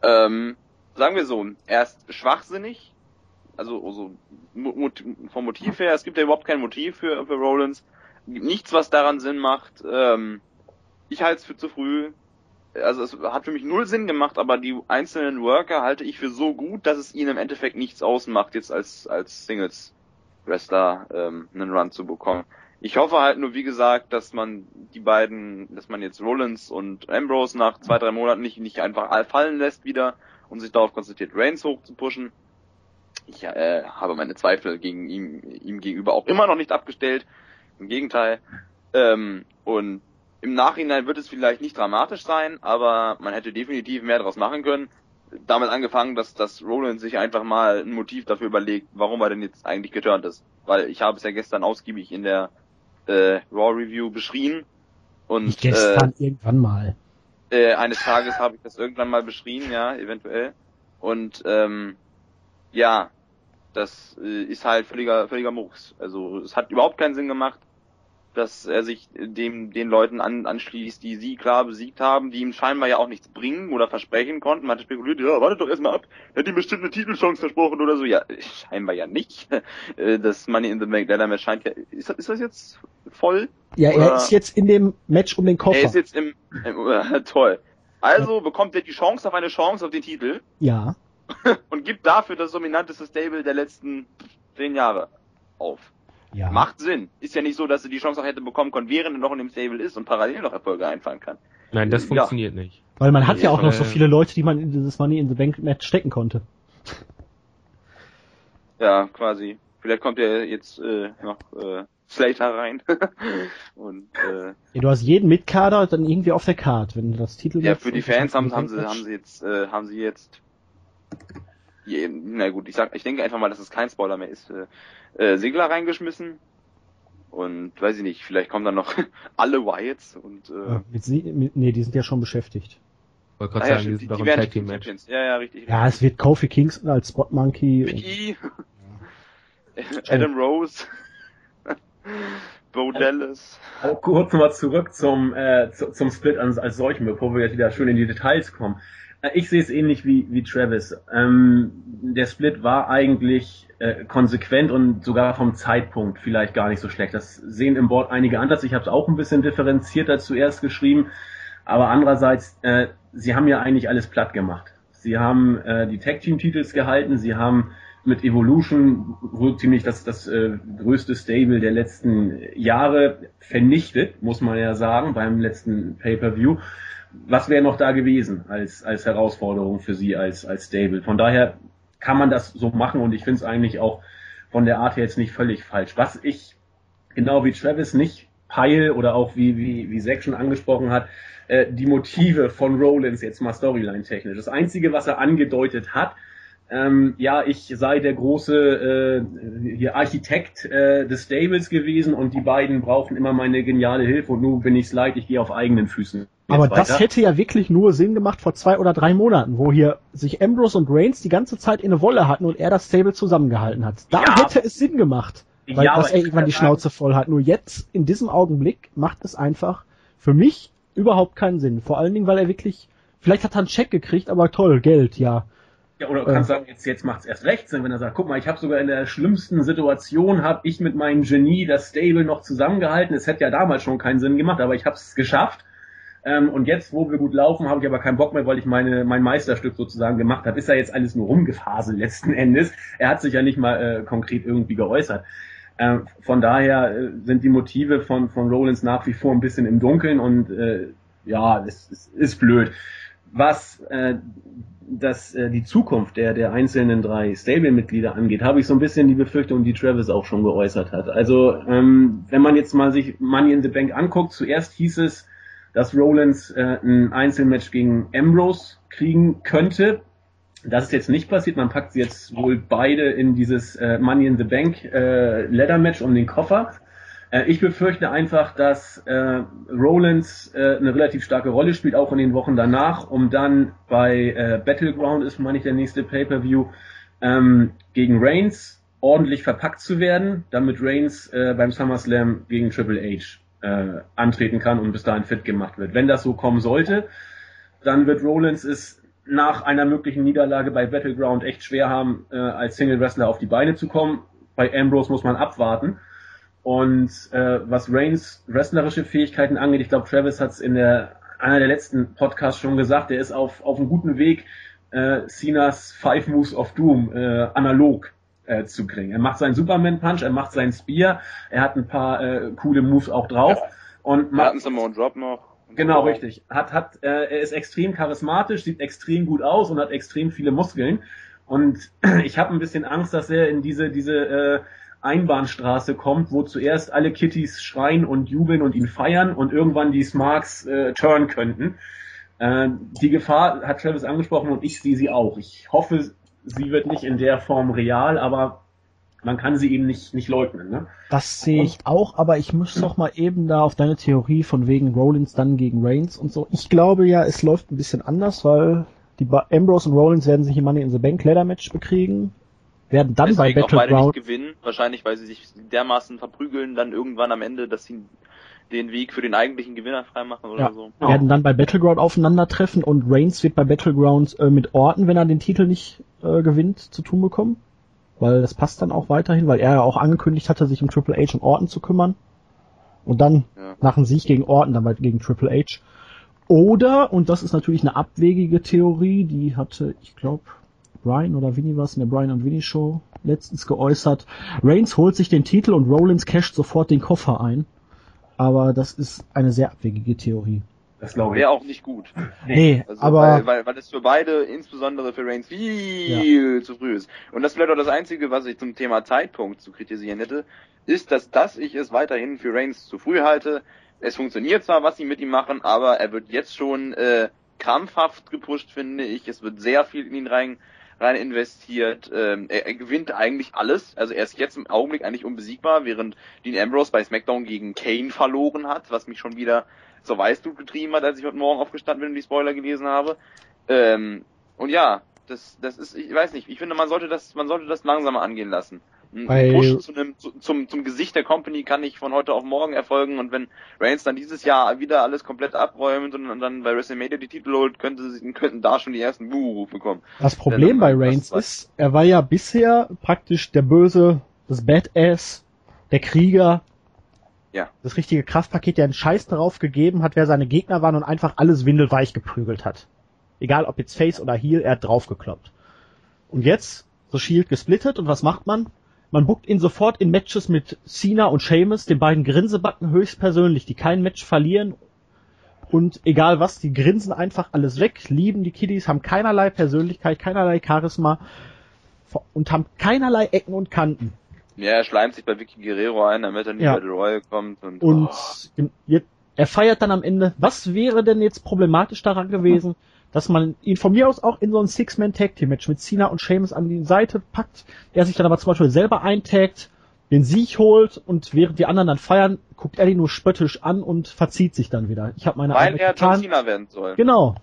Ähm, sagen wir so, erst schwachsinnig, also, also vom Motiv her, es gibt ja überhaupt kein Motiv für, für Rollins. Nichts, was daran Sinn macht. Ähm, ich halte es für zu früh. Also es hat für mich null Sinn gemacht, aber die einzelnen Worker halte ich für so gut, dass es ihnen im Endeffekt nichts ausmacht, jetzt als, als Singles Wrestler ähm, einen Run zu bekommen. Ich hoffe halt nur, wie gesagt, dass man die beiden, dass man jetzt Rollins und Ambrose nach zwei, drei Monaten nicht, nicht einfach all fallen lässt wieder und sich darauf konzentriert, Reigns hoch zu pushen. Ich äh, habe meine Zweifel gegen ihm, ihm gegenüber auch immer noch nicht abgestellt. Im Gegenteil. Ähm, und im Nachhinein wird es vielleicht nicht dramatisch sein, aber man hätte definitiv mehr daraus machen können. Damit angefangen, dass, dass Rollins sich einfach mal ein Motiv dafür überlegt, warum er denn jetzt eigentlich geturnt ist. Weil ich habe es ja gestern ausgiebig in der äh, Raw Review beschrien. Und Nicht gestern, irgendwann mal. Äh, eines Tages habe ich das irgendwann mal beschrieben, ja, eventuell. Und ähm, ja, das äh, ist halt völliger, völliger Murks. Also es hat überhaupt keinen Sinn gemacht, dass er sich dem den Leuten an, anschließt, die sie klar besiegt haben, die ihm scheinbar ja auch nichts bringen oder versprechen konnten. Man hat spekuliert, ja, wartet doch erstmal ab, er hat ihm bestimmt eine Titelchance versprochen oder so. Ja, scheinbar ja nicht. Äh, Das Money in the Bank Ladder Match scheint ja, ist das, ist das jetzt voll? Ja, er Oder- ist jetzt in dem Match um den Er Koffer. ist jetzt im, im äh, toll. Also bekommt er die Chance auf eine Chance auf den Titel ja. und gibt dafür das dominanteste Stable der letzten zehn Jahre auf. Ja. Macht Sinn. Ist ja nicht so, dass er die Chance auch hätte bekommen können, während er noch in dem Stable ist und parallel noch Erfolge einfahren kann. Nein, das Ja. funktioniert nicht. Weil man hat ja auch noch so viele Leute, die man in dieses Money in the Bank Match stecken konnte. Ja, quasi. Vielleicht kommt er jetzt äh, noch äh, Slater rein. und äh, Ja, du hast jeden Mitkader dann irgendwie auf der Card, wenn du das Titel ja, für die Fans haben, haben sie haben sie jetzt äh, haben sie jetzt je, na gut, ich sag ich denke einfach mal, dass es kein Spoiler mehr ist. Äh, äh, Segler reingeschmissen und weiß ich nicht, vielleicht kommen dann noch alle Wyatts und äh, Ja, mit sie, mit, nee, die sind ja schon beschäftigt. Wollte ah, gerade ja, sagen, stimmt, die die, sind doch im werden Tag Team Match. Champions. Ja, ja, richtig. Ja, es wird Kofi Kingston als Spot Monkey. Big und- E, Adam Rose, Bo Dallas. Auch kurz nochmal zurück zum, äh, zu, zum Split als, als solchen, bevor wir jetzt wieder schön in die Details kommen. Äh, Ich sehe es ähnlich wie, wie Travis. Ähm, der Split war eigentlich äh, konsequent und sogar vom Zeitpunkt vielleicht gar nicht so schlecht. Das sehen im Board einige anders. Ich habe es auch ein bisschen differenzierter zuerst geschrieben. Aber andererseits, äh, sie haben ja eigentlich alles platt gemacht. Sie haben äh, die Tag Team Titels gehalten, sie haben mit Evolution wohl ziemlich das, das äh, größte Stable der letzten Jahre vernichtet, muss man ja sagen, beim letzten Pay-Per-View. Was wäre noch da gewesen als, als Herausforderung für sie als, als Stable? Von daher kann man das so machen und ich finde es eigentlich auch von der Art her jetzt nicht völlig falsch. Was ich genau wie Travis nicht peil oder auch wie, wie, wie Zack schon angesprochen hat, äh, die Motive von Rollins jetzt mal Storyline technisch. Das Einzige, was er angedeutet hat, ähm, ja, ich sei der große äh, hier Architekt äh, des Stables gewesen und die beiden brauchen immer meine geniale Hilfe und nun bin ich's leid, ich gehe auf eigenen Füßen. Aber weiter. das hätte ja wirklich nur Sinn gemacht vor zwei oder drei Monaten, wo hier sich Ambrose und Reigns die ganze Zeit in eine Wolle hatten und er das Stable zusammengehalten hat. Da ja. hätte es Sinn gemacht, weil ja, das er irgendwann die Schnauze voll hat. Nur jetzt, in diesem Augenblick, macht es einfach für mich überhaupt keinen Sinn. Vor allen Dingen, weil er wirklich, vielleicht hat er einen Check gekriegt, aber toll, Geld, ja. Ja, oder du kannst äh. sagen, jetzt, jetzt macht's erst recht Sinn, wenn er sagt, guck mal, ich habe sogar in der schlimmsten Situation, habe ich mit meinem Genie das Stable noch zusammengehalten. Es hätte ja damals schon keinen Sinn gemacht, aber ich habe es geschafft. Ähm, und jetzt, wo wir gut laufen, habe ich aber keinen Bock mehr, weil ich meine mein Meisterstück sozusagen gemacht habe. Ist ja jetzt alles nur rumgefaselt letzten Endes. Er hat sich ja nicht mal äh, konkret irgendwie geäußert. Ähm, von daher äh, sind die Motive von, von Rollins nach wie vor ein bisschen im Dunkeln und äh, ja, es, es ist blöd. Was äh, das, äh, die Zukunft der, der einzelnen drei Stable-Mitglieder angeht, habe ich so ein bisschen die Befürchtung, die Travis auch schon geäußert hat. Also ähm, wenn man jetzt mal sich Money in the Bank anguckt, zuerst hieß es, dass Rollins äh, ein Einzelmatch gegen Ambrose kriegen könnte. Das ist jetzt nicht passiert. Man packt sie jetzt wohl beide in dieses äh, Money in the Bank äh, Ladder Match um den Koffer. Äh, ich befürchte einfach, dass äh, Rollins äh, eine relativ starke Rolle spielt, auch in den Wochen danach, um dann bei äh, Battleground ist, meine ich, der nächste Pay-per-View ähm, gegen Reigns ordentlich verpackt zu werden, damit Reigns äh, beim SummerSlam gegen Triple H äh, antreten kann und bis dahin fit gemacht wird. Wenn das so kommen sollte, dann wird Rollins es nach einer möglichen Niederlage bei Battleground echt schwer haben, äh, als Single Wrestler auf die Beine zu kommen. Bei Ambrose muss man abwarten. Und äh, was Reigns wrestlerische Fähigkeiten angeht, ich glaube, Travis hat es in der einer der letzten Podcasts schon gesagt, er ist auf, auf einem guten Weg, äh, Cenas Five Moves of Doom äh, analog äh, zu kriegen. Er macht seinen Superman Punch, er macht seinen Spear, er hat ein paar äh, coole Moves auch drauf. Ja. Und macht einen Samoan Drop noch. Genau, richtig. Hat, hat, äh, er ist extrem charismatisch, sieht extrem gut aus und hat extrem viele Muskeln. Und ich habe ein bisschen Angst, dass er in diese, diese äh, Einbahnstraße kommt, wo zuerst alle Kittys schreien und jubeln und ihn feiern und irgendwann die Smarks äh, turn könnten. Äh, die Gefahr hat Travis angesprochen und ich sehe sie auch. Ich hoffe, sie wird nicht in der Form real, aber man kann sie eben nicht, nicht leugnen. Ne? Das sehe ich auch, aber ich muss noch mal eben da auf deine Theorie von wegen Rollins dann gegen Reigns und so. Ich glaube ja, es läuft ein bisschen anders, weil die ba Ambrose und Rollins werden sich im Money in the Bank Ladder Match bekriegen, werden dann Deswegen bei Battleground gewinnen, wahrscheinlich weil sie sich dermaßen verprügeln dann irgendwann am Ende, dass sie den Weg für den eigentlichen Gewinner freimachen oder ja. so. Werden dann bei Battleground aufeinandertreffen und Reigns wird bei Battleground äh, mit Orton, wenn er den Titel nicht äh, gewinnt, zu tun bekommen. Weil das passt dann auch weiterhin, weil er ja auch angekündigt hatte, sich um Triple H und Orton zu kümmern. Und dann ja. nach einem Sieg gegen Orton, dann bald gegen Triple H. Oder, und das ist natürlich eine abwegige Theorie, die hatte, ich glaube, Brian oder Vinny was in der Brian und Vinny Show letztens geäußert. Reigns holt sich den Titel und Rollins casht sofort den Koffer ein aber das ist eine sehr abwegige Theorie. Das glaube ich. Wäre auch nicht gut. Nee, also, aber... Weil, weil, weil es für beide, insbesondere für Reigns, viel ja. zu früh ist. Und das vielleicht auch das Einzige, was ich zum Thema Zeitpunkt zu kritisieren hätte, ist, dass, dass ich es weiterhin für Reigns zu früh halte. Es funktioniert zwar, was sie mit ihm machen, aber er wird jetzt schon äh, krampfhaft gepusht, finde ich. Es wird sehr viel in ihn rein rein investiert. Ähm, er, er gewinnt eigentlich alles. Also er ist jetzt im Augenblick eigentlich unbesiegbar, während Dean Ambrose bei SmackDown gegen Kane verloren hat, was mich schon wieder so weißt du getrieben hat, als ich heute Morgen aufgestanden bin und die Spoiler gelesen habe. Ähm, und ja, das, das ist, ich weiß nicht, ich finde, man sollte das, man sollte das langsamer angehen lassen. Ein Push zu einem, zu, zum, zum Gesicht der Company kann nicht von heute auf morgen erfolgen und wenn Reigns dann dieses Jahr wieder alles komplett abräumt und dann bei WrestleMania die Titel holt, könnte sie, könnten da schon die ersten Buh-Rufe kommen. Das Problem bei Reigns ist, er war ja bisher praktisch der Böse, das Badass, der Krieger, ja. das richtige Kraftpaket, der einen Scheiß darauf gegeben hat, wer seine Gegner waren und einfach alles windelweich geprügelt hat. Egal ob jetzt Face oder Heel, er hat draufgekloppt. Und jetzt so Shield gesplittet und was macht man? Man buckt ihn sofort in Matches mit Cena und Sheamus, den beiden Grinsebacken höchstpersönlich, die kein Match verlieren und egal was, die grinsen einfach alles weg, lieben die Kiddies, haben keinerlei Persönlichkeit, keinerlei Charisma und haben keinerlei Ecken und Kanten. Ja, er schleimt sich bei Vicky Guerrero ein, damit er nicht ja. bei The Royal kommt. Und, und oh. er feiert dann am Ende. Was wäre denn jetzt problematisch daran gewesen, dass man ihn von mir aus auch in so ein Six-Man-Tag-Team-Match mit Cena und Sheamus an die Seite packt, er sich dann aber zum Beispiel selber eintaggt, den Sieg holt und während die anderen dann feiern, guckt er ihn nur spöttisch an und verzieht sich dann wieder. Ich habe meine Weil er. John Cena werden soll. Genau.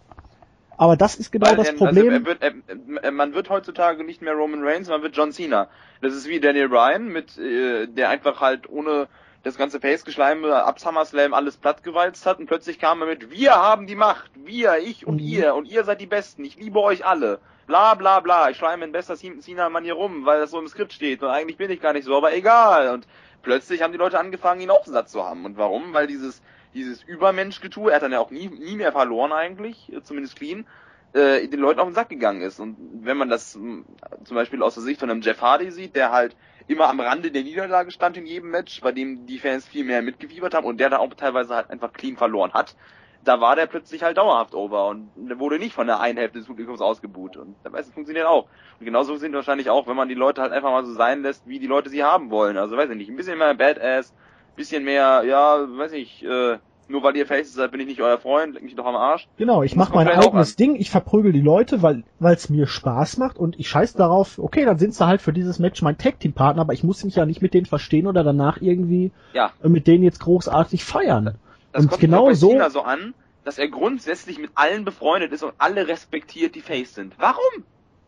Aber das ist genau Weil das er, also Problem. Also wird, er, man wird heutzutage nicht mehr Roman Reigns, man wird John Cena. Das ist wie Daniel Bryan, mit äh, der einfach halt ohne das ganze Face-Geschleime ab SummerSlam alles plattgewalzt hat und plötzlich kam er mit, wir haben die Macht, wir, ich und mhm. ihr und ihr seid die Besten, ich liebe euch alle. Bla bla bla, ich schleime in bester Cena-Manier rum, weil das so im Skript steht und eigentlich bin ich gar nicht so, aber egal. Und plötzlich haben die Leute angefangen, ihn auch satt zu haben. Und warum? Weil dieses dieses Übermenschgetue, er hat dann ja auch nie, nie mehr verloren eigentlich, zumindest clean, äh, den Leuten auf den Sack gegangen ist. Und wenn man das hm, zum Beispiel aus der Sicht von einem Jeff Hardy sieht, der halt immer am Rande der Niederlage stand in jedem Match, bei dem die Fans viel mehr mitgefiebert haben und der da auch teilweise halt einfach clean verloren hat, da war der plötzlich halt dauerhaft over und der wurde nicht von der einen Hälfte des Publikums ausgebuht und der weiß, es funktioniert auch. Und genauso sind wahrscheinlich auch, wenn man die Leute halt einfach mal so sein lässt, wie die Leute sie haben wollen. Also weiß ich nicht, ein bisschen mehr Badass, bisschen mehr, ja, weiß ich, äh, nur weil ihr Faces seid, bin ich nicht euer Freund, leck mich doch am Arsch. Genau, ich mache mein eigenes Ding, ich verprügel die Leute, weil es mir Spaß macht und ich scheiß darauf, okay, dann sind sie halt für dieses Match mein Tag-Team-Partner, aber ich muss mich ja nicht mit denen verstehen oder danach irgendwie ja. mit denen jetzt großartig feiern. Das und kommt genau so, so an, dass er grundsätzlich mit allen befreundet ist und alle respektiert, die Face sind. Warum?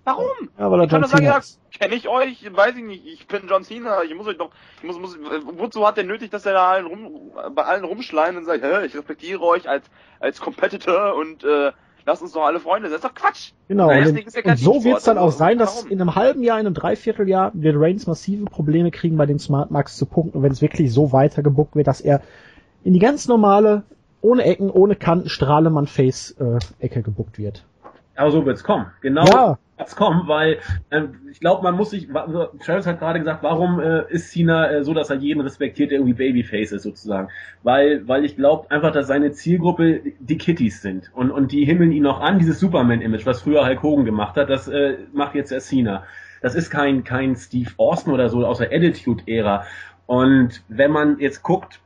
Warum? Ja, weil er ich kann doch sagen, ja, kenne ich euch, weiß ich nicht, ich bin John Cena, ich muss euch doch, ich muss, muss, wozu hat der nötig, dass er da allen rum, bei allen rumschleimt und sagt, hä, ich respektiere euch als, als Competitor und, äh, lasst uns doch alle Freunde sein. Das ist doch Quatsch. Genau. Und, ja und so wird es dann auch sein, dass Warum? in einem halben Jahr, in einem Dreivierteljahr wird Reigns massive Probleme kriegen, bei den Smart Max zu punkten, wenn es wirklich so weiter gebuckt wird, dass er in die ganz normale, ohne Ecken, ohne Kanten, Strahlemann-Face-Ecke äh, gebuckt wird. Aber so wird's kommen. Genau. Ja kommen, weil äh, ich glaube, man muss sich, also Travis hat gerade gesagt, warum äh, ist Cena äh, so, dass er jeden respektiert, der irgendwie Babyface ist sozusagen, weil weil ich glaube einfach, dass seine Zielgruppe die Kitties sind und und die himmeln ihn noch an, dieses Superman-Image, was früher Hulk Hogan gemacht hat, das äh, macht jetzt der Cena. Das ist kein kein Steve Austin oder so aus der Attitude-Ära und wenn man jetzt guckt,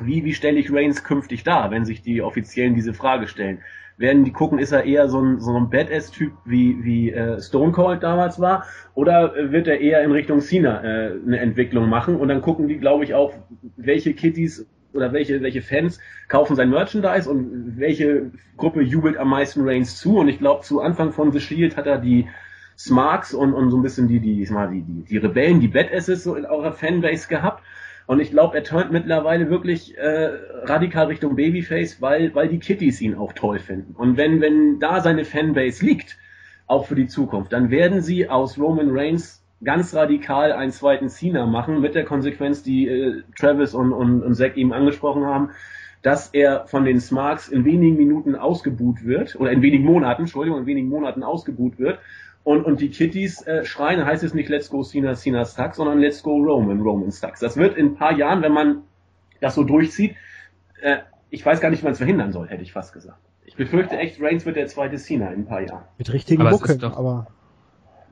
wie wie stelle ich Reigns künftig dar, wenn sich die Offiziellen diese Frage stellen werden die gucken, ist er eher so ein, so ein Badass-Typ wie, wie äh, Stone Cold damals war, oder wird er eher in Richtung Cena äh, eine Entwicklung machen? Und dann gucken die, glaube ich, auch, welche Kitties oder welche, welche Fans kaufen sein Merchandise und welche Gruppe jubelt am meisten Reigns zu? Und ich glaube, zu Anfang von The Shield hat er die Smarks und, und so ein bisschen die, die, die, die, die Rebellen, die Badasses so in eurer Fanbase gehabt und ich glaube, er turnt mittlerweile wirklich äh, radikal Richtung Babyface, weil, weil die Kitties ihn auch toll finden. Und wenn, wenn da seine Fanbase liegt, auch für die Zukunft, dann werden sie aus Roman Reigns ganz radikal einen zweiten Cena machen, mit der Konsequenz, die äh, Travis und, und, und Zack ihm angesprochen haben, dass er von den Smarks in wenigen Minuten ausgebuht wird, oder in wenigen Monaten, Entschuldigung, in wenigen Monaten ausgebuht wird und, und die Kitties äh, schreien, heißt es nicht Let's go Cena, Cena Sucks, sondern Let's go Roman, Roman Sucks. Das wird in ein paar Jahren, wenn man das so durchzieht, äh, ich weiß gar nicht, wie man es verhindern soll, hätte ich fast gesagt. Ich befürchte echt, Reigns wird der zweite Cena in ein paar Jahren. Mit richtigen aber Buckeln, aber...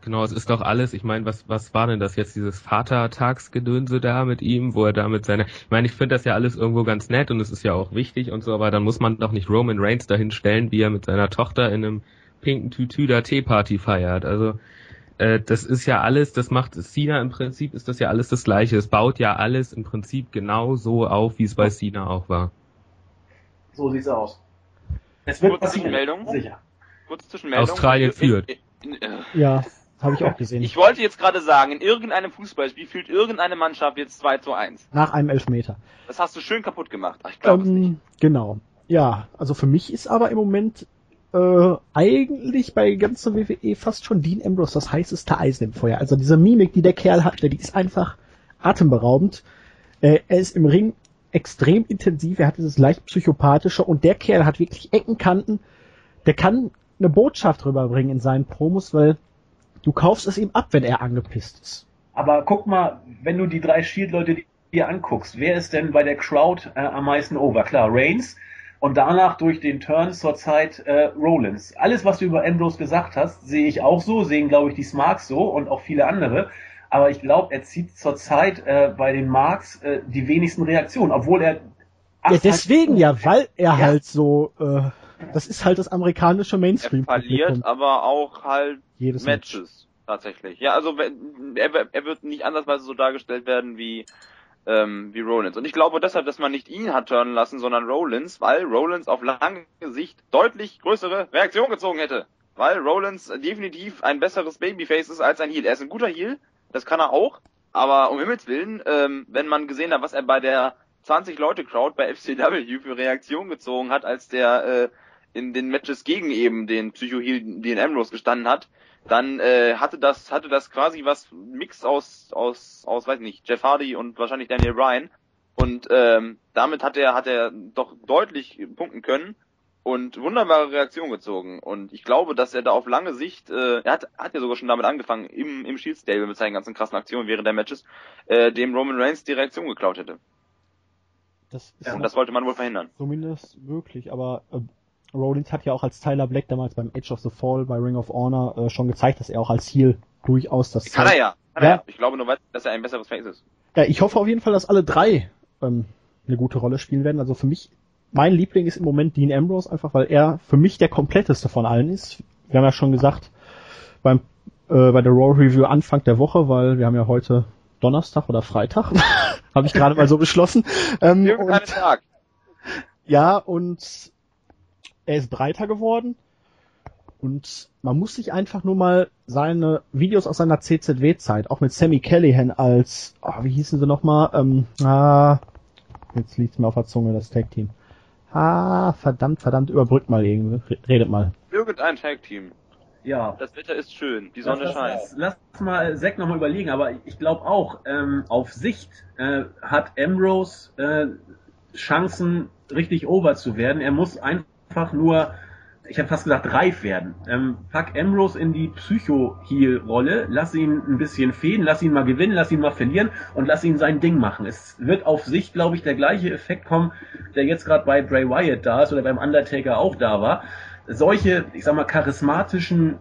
Genau, es ist doch alles, ich meine, was, was war denn das jetzt, dieses Vatertagsgedönse da mit ihm, wo er da mit seiner, ich meine, ich finde das ja alles irgendwo ganz nett und es ist ja auch wichtig und so, aber dann muss man doch nicht Roman Reigns dahin stellen, wie er mit seiner Tochter in einem pinken Tütü da Teeparty feiert. Also äh, das ist ja alles, das macht Cena im Prinzip ist das ja alles das gleiche. Es baut ja alles im Prinzip genau so auf, wie es bei Cena auch war. So sieht's aus. Es wird Kurze Zwischenmeldung. Sicher. Kurze Zwischenmeldung. Australien führt. In, in, in, ja, habe ich auch gesehen. Ich wollte jetzt gerade sagen, in irgendeinem Fußballspiel fühlt irgendeine Mannschaft jetzt 2 zu 1. Nach einem Elfmeter. Das hast du schön kaputt gemacht. Ach, ich glaube ähm, nicht. Genau. Ja, also für mich ist aber im Moment äh, eigentlich bei ganzer WWE fast schon Dean Ambrose das heißeste Eisen im Feuer. Also diese Mimik, die der Kerl hat, die ist einfach atemberaubend. Äh, er ist im Ring extrem intensiv, er hat dieses leicht psychopathische und der Kerl hat wirklich Eckenkanten. Der kann eine Botschaft rüberbringen in seinen Promos, weil Du kaufst es ihm ab, wenn er angepisst ist. Aber guck mal, wenn du die drei Shield-Leute dir anguckst, wer ist denn bei der Crowd äh, am meisten over? Klar, Reigns und danach durch den Turn zur Zeit äh, Rollins. Alles, was du über Ambrose gesagt hast, sehe ich auch so, sehen glaube ich die Smarks so und auch viele andere. Aber ich glaube, er zieht zurzeit äh, bei den Marks äh, die wenigsten Reaktionen, obwohl er ja, deswegen ja, weil er ja. halt so, äh, das ist halt das amerikanische Mainstream. Er verliert aber auch halt Jedes Matches. Match. Tatsächlich. Ja, also er, er wird nicht andersweise so dargestellt werden wie ähm, wie Rollins. Und ich glaube deshalb, dass man nicht ihn hat turnen lassen, sondern Rollins, weil Rollins auf lange Sicht deutlich größere Reaktion gezogen hätte. Weil Rollins definitiv ein besseres Babyface ist als ein Heel. Er ist ein guter Heel, das kann er auch, aber um Himmels Willen, ähm, wenn man gesehen hat, was er bei der 20 Leute Crowd bei FCW für Reaktion gezogen hat, als der äh, in den Matches gegen eben den Psycho Heel, den Ambrose gestanden hat, dann äh, hatte das hatte das quasi was Mix aus aus aus weiß nicht Jeff Hardy und wahrscheinlich Daniel Bryan und ähm, damit hat er hat er doch deutlich punkten können und wunderbare Reaktion gezogen und ich glaube, dass er da auf lange Sicht äh, er hat hat ja sogar schon damit angefangen im im Shield Stable mit seinen ganzen krassen Aktionen während der Matches äh, dem Roman Reigns die Reaktion geklaut hätte. Das ist und das wollte man wohl verhindern. Zumindest möglich, aber äh, Rollins hat ja auch als Tyler Black damals beim Edge of the Fall bei Ring of Honor äh, schon gezeigt, dass er auch als Heel durchaus das Kann er ja. Kann ja. Er ja. Ich glaube nur, dass er ein besseres Face ist. Ja, ich hoffe auf jeden Fall, dass alle drei ähm, eine gute Rolle spielen werden. Also für mich, mein Liebling ist im Moment Dean Ambrose, einfach weil er für mich der kompletteste von allen ist. Wir haben ja schon gesagt, beim äh, bei der Raw Review Anfang der Woche, weil wir haben ja heute Donnerstag oder Freitag, habe ich gerade mal so beschlossen. Ähm, und, Tag. Ja, und er ist breiter geworden und man muss sich einfach nur mal seine Videos aus seiner CZW-Zeit, auch mit Sammy Callahan als, oh, wie hießen sie nochmal, ähm, ah, jetzt liegt's mir auf der Zunge, das Tag-Team. Ah, verdammt, verdammt, überbrückt mal irgendwie, redet mal. Irgendein Tag-Team. Ja. Das Wetter ist schön, die Sonne lass, scheint. Lass, lass mal Zack nochmal überlegen, aber ich glaube auch, ähm, auf Sicht äh, hat Ambrose äh, Chancen, richtig over zu werden. Er muss einfach einfach nur, ich habe fast gesagt, reif werden. Ähm, pack Ambrose in die Psycho-Heal-Rolle, lass ihn ein bisschen fehlen, lass ihn mal gewinnen, lass ihn mal verlieren und lass ihn sein Ding machen. Es wird auf sich, glaube ich, der gleiche Effekt kommen, der jetzt gerade bei Bray Wyatt da ist oder beim Undertaker auch da war. Solche, ich sag mal, charismatischen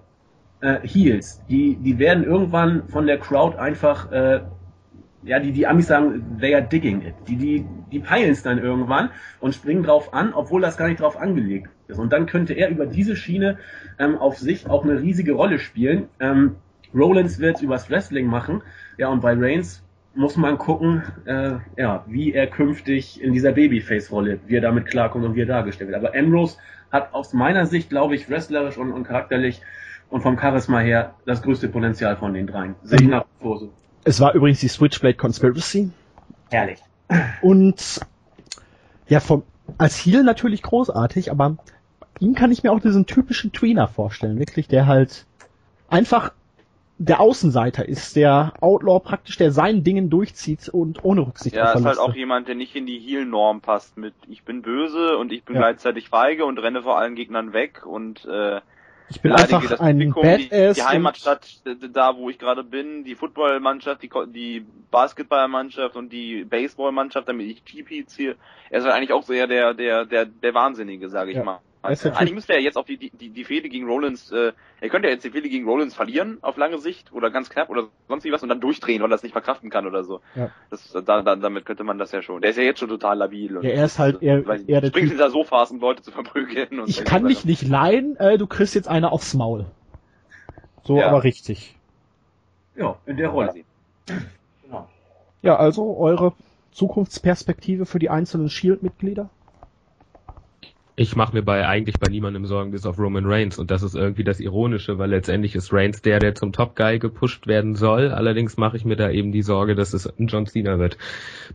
äh, Heals, die, die werden irgendwann von der Crowd einfach äh, ja, die, die Amis sagen, they are digging it. Die, die, die peilen es dann irgendwann und springen drauf an, obwohl das gar nicht drauf angelegt ist. Und dann könnte er über diese Schiene ähm, auf sich auch eine riesige Rolle spielen. Ähm, Rollins wird übers Wrestling machen. Ja, und bei Reigns muss man gucken, äh, ja, wie er künftig in dieser Babyface-Rolle, wie er damit klarkommt und wie er dargestellt wird. Aber Ambrose hat aus meiner Sicht, glaube ich, wrestlerisch und, und charakterlich und vom Charisma her das größte Potenzial von den dreien. Sehe ich nach wie vor so. Es war übrigens die Switchblade Conspiracy. Herrlich. Und ja, vom, als Heel natürlich großartig, aber ihm kann ich mir auch diesen typischen Tweener vorstellen, wirklich, der halt einfach der Außenseiter ist, der Outlaw praktisch, der seinen Dingen durchzieht und ohne Rücksicht Ja, ist halt auch jemand, der nicht in die Heel-Norm passt mit ich bin böse und ich bin ja. gleichzeitig feige und renne vor allen Gegnern weg und äh, ich bin einfach das ein Publikum, Badass. Die, die Heimatstadt, da wo ich gerade bin, die Footballmannschaft, die, die Basketballmannschaft und die Baseballmannschaft, damit ich GP ziehe. Er ist halt eigentlich auch so eher der, der, der, der Wahnsinnige, sage ich ja. mal. Also, eigentlich müsste er jetzt auf die, die, die Fehde gegen Rollins, äh, er könnte ja jetzt die Fehde gegen Rollins verlieren auf lange Sicht oder ganz knapp oder sonst wie was und dann durchdrehen, weil er es nicht verkraften kann oder so. Ja. Das, da, da, damit könnte man das ja schon. Der ist ja jetzt schon total labil. Und ja, er ist halt eher, weiß, eher der springt hinter Sofas, um Leute zu verprügeln. Und ich kann dich nicht leihen, äh, du kriegst jetzt eine aufs Maul. So, ja. aber richtig. Ja, in der Rolle. Genau. Ja, also eure Zukunftsperspektive für die einzelnen Shield-Mitglieder? Ich mache mir bei eigentlich bei niemandem Sorgen bis auf Roman Reigns und das ist irgendwie das Ironische, weil letztendlich ist Reigns der, der zum Top Guy gepusht werden soll. Allerdings mache ich mir da eben die Sorge, dass es ein John Cena wird.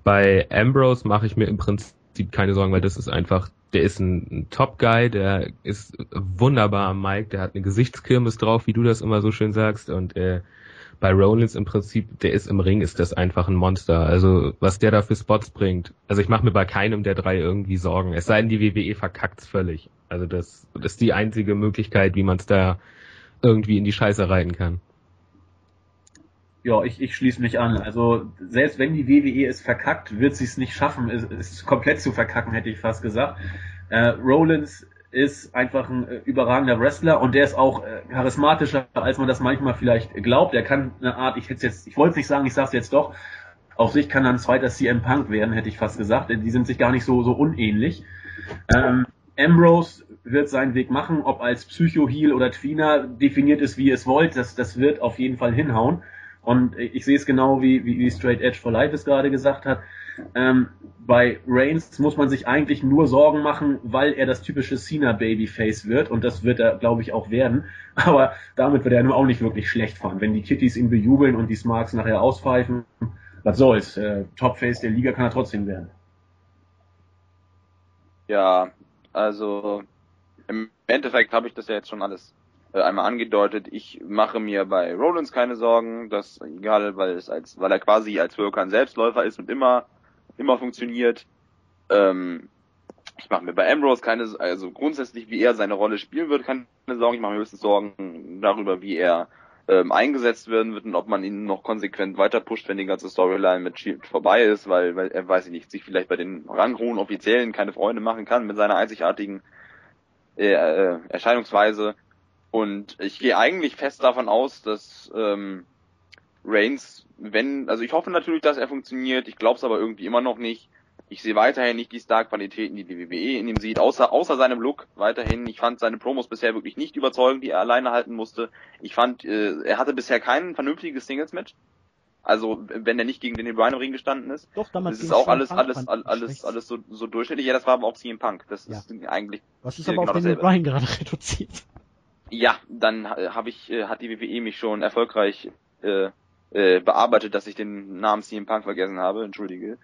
Bei Ambrose mache ich mir im Prinzip keine Sorgen, weil das ist einfach, der ist ein, ein Top Guy, der ist wunderbar am Mic, der hat eine Gesichtskirmes drauf, wie du das immer so schön sagst und äh, bei Rollins im Prinzip, der ist im Ring, ist das einfach ein Monster. Also was der da für Spots bringt. Also ich mache mir bei keinem der drei irgendwie Sorgen. Es sei denn, die WWE verkackt's völlig. Also das, das ist die einzige Möglichkeit, wie man es da irgendwie in die Scheiße reiten kann. Ja, ich, ich schließe mich an. Also selbst wenn die WWE es verkackt, wird sie es nicht schaffen, es, es komplett zu verkacken, hätte ich fast gesagt. Äh, Rollins ist einfach ein äh, überragender Wrestler und der ist auch äh, charismatischer, als man das manchmal vielleicht glaubt. Er kann eine Art, ich hätte jetzt, ich wollte es nicht sagen, ich sage es jetzt doch, auf sich kann er ein zweiter CM Punk werden, hätte ich fast gesagt. Die sind sich gar nicht so, so unähnlich. Ähm, Ambrose wird seinen Weg machen, ob als Psycho-Heal oder Tweener, definiert es, wie es wollt, das, das wird auf jeden Fall hinhauen. Und ich sehe es genau, wie, wie, wie Straight Edge for Life es gerade gesagt hat. Ähm, bei Reigns muss man sich eigentlich nur Sorgen machen, weil er das typische Cena-Babyface wird und das wird er, glaube ich, auch werden. Aber damit wird er nur auch nicht wirklich schlecht fahren. Wenn die Kitties ihn bejubeln und die Smarks nachher auspfeifen, was soll's. Äh, Topface der Liga kann er trotzdem werden. Ja, also im Endeffekt habe ich das ja jetzt schon alles einmal angedeutet. Ich mache mir bei Rollins keine Sorgen, dass egal, weil es als, weil er quasi als Worker ein Selbstläufer ist und immer, immer funktioniert. Ähm, ich mache mir bei Ambrose keine, also grundsätzlich, wie er seine Rolle spielen wird, keine Sorgen. Ich mache mir höchstens Sorgen darüber, wie er ähm, eingesetzt werden wird und ob man ihn noch konsequent weiter pusht, wenn die ganze Storyline mit Shield vorbei ist, weil, weil er, weiß ich nicht, sich vielleicht bei den ranghohen Offiziellen keine Freunde machen kann mit seiner einzigartigen äh, äh, Erscheinungsweise. Und ich gehe eigentlich fest davon aus, dass ähm, Reigns, wenn, also ich hoffe natürlich, dass er funktioniert, ich glaube es aber irgendwie immer noch nicht, ich sehe weiterhin nicht die Star-Qualitäten, die die WWE in ihm sieht, außer, außer seinem Look weiterhin. Ich fand seine Promos bisher wirklich nicht überzeugend, die er alleine halten musste. Ich fand, äh, er hatte bisher kein vernünftiges Singles-Match. Also, wenn er nicht gegen den Bryan im Ring gestanden ist. Doch, damals das ist auch alles, alles, alles, alles, alles so, so durchschnittlich. Ja, das war aber auch CM Punk. Das ja. ist eigentlich. Was ist aber genau auf den Bryan gerade reduziert? Ja, dann äh, habe ich, äh, hat die WWE mich schon erfolgreich äh, äh, bearbeitet, dass ich den Namen CM Punk vergessen habe. Entschuldige.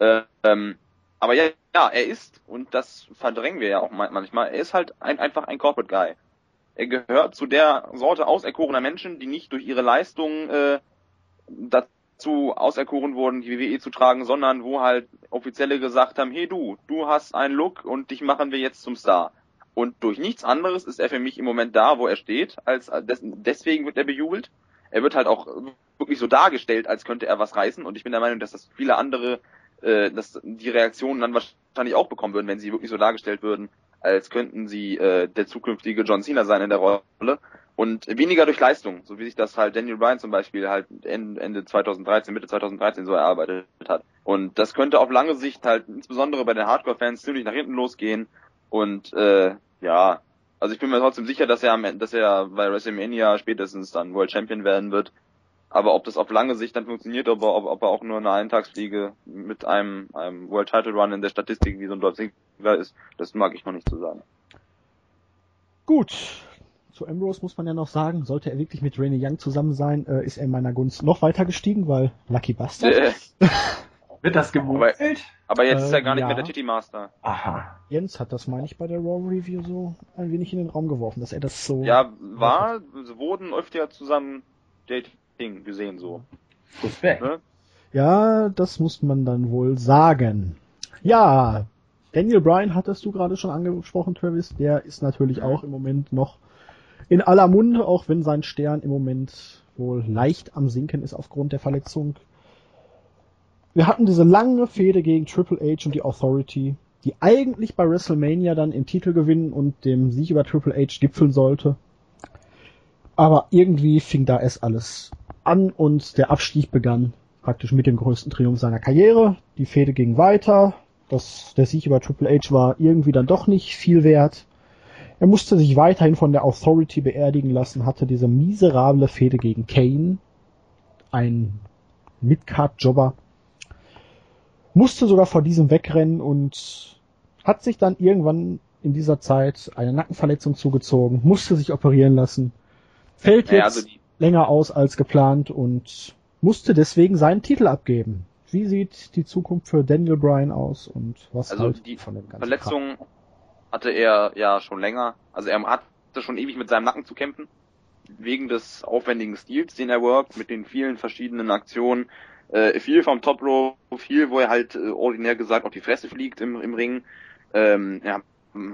Ähm, aber ja, ja, er ist, und das verdrängen wir ja auch manchmal, er ist halt ein, einfach ein Corporate Guy. Er gehört zu der Sorte auserkorener Menschen, die nicht durch ihre Leistungen äh, dazu auserkoren wurden, die WWE zu tragen, sondern wo halt Offizielle gesagt haben, hey du, du hast einen Look und dich machen wir jetzt zum Star. Und durch nichts anderes ist er für mich im Moment da, wo er steht, als deswegen wird er bejubelt. Er wird halt auch wirklich so dargestellt, als könnte er was reißen. Und ich bin der Meinung, dass das viele andere äh, dass die Reaktionen dann wahrscheinlich auch bekommen würden, wenn sie wirklich so dargestellt würden, als könnten sie äh, der zukünftige John Cena sein in der Rolle und weniger durch Leistung, so wie sich das halt Daniel Bryan zum Beispiel halt Ende 2013, Mitte 2013 so erarbeitet hat. Und das könnte auf lange Sicht halt insbesondere bei den Hardcore-Fans ziemlich nach hinten losgehen und äh, ja, also ich bin mir trotzdem sicher, dass er am Ende, dass er bei WrestleMania spätestens dann World Champion werden wird aber ob das auf lange Sicht dann funktioniert, ob, ob, ob er auch nur eine Eintagsfliege mit einem, einem World Title Run in der Statistik wie so ein Dolph Ziggler ist, das mag ich noch nicht zu sagen. Gut. Zu Ambrose muss man ja noch sagen, sollte er wirklich mit Rainy Young zusammen sein, äh, ist er in meiner Gunst noch weiter gestiegen, weil Lucky Bastard. Äh. Wird das gemunkelt? Aber, aber, jetzt äh, ist er gar nicht ja. mehr der Titty Master. Aha. Jens hat das, meine ich, bei der Raw Review so ein wenig in den Raum geworfen, dass er das so... Ja, war, wurden öfter zusammen Date Ding gesehen so. Respekt. Ne? Ja, das muss man dann wohl sagen. Ja, Daniel Bryan hattest du gerade schon angesprochen, Travis. Der ist natürlich auch im Moment noch in aller Munde, auch wenn sein Stern im Moment wohl leicht am Sinken ist aufgrund der Verletzung. Wir hatten diese lange Fehde gegen Triple H und die Authority, die eigentlich bei WrestleMania dann im Titel gewinnen und dem Sieg über Triple H gipfeln sollte. Aber irgendwie fing da erst alles an und der Abstieg begann praktisch mit dem größten Triumph seiner Karriere. Die Fehde ging weiter. Das, der Sieg über Triple H war irgendwie dann doch nicht viel wert. Er musste sich weiterhin von der Authority beerdigen lassen, hatte diese miserable Fehde gegen Kane, ein Midcard-Jobber, musste sogar vor diesem wegrennen und hat sich dann irgendwann in dieser Zeit eine Nackenverletzung zugezogen, musste sich operieren lassen, fällt jetzt also länger aus als geplant und musste deswegen seinen Titel abgeben. Wie sieht die Zukunft für Daniel Bryan aus und was also halt die von dem ganzen Verletzung Kram? hatte er ja schon länger. Also er hatte schon ewig mit seinem Nacken zu kämpfen. Wegen des aufwendigen Stils, den er workt, mit den vielen verschiedenen Aktionen. Äh, viel vom Top Row, viel, wo er halt äh, ordinär gesagt auf die Fresse fliegt im, im Ring. Ähm, er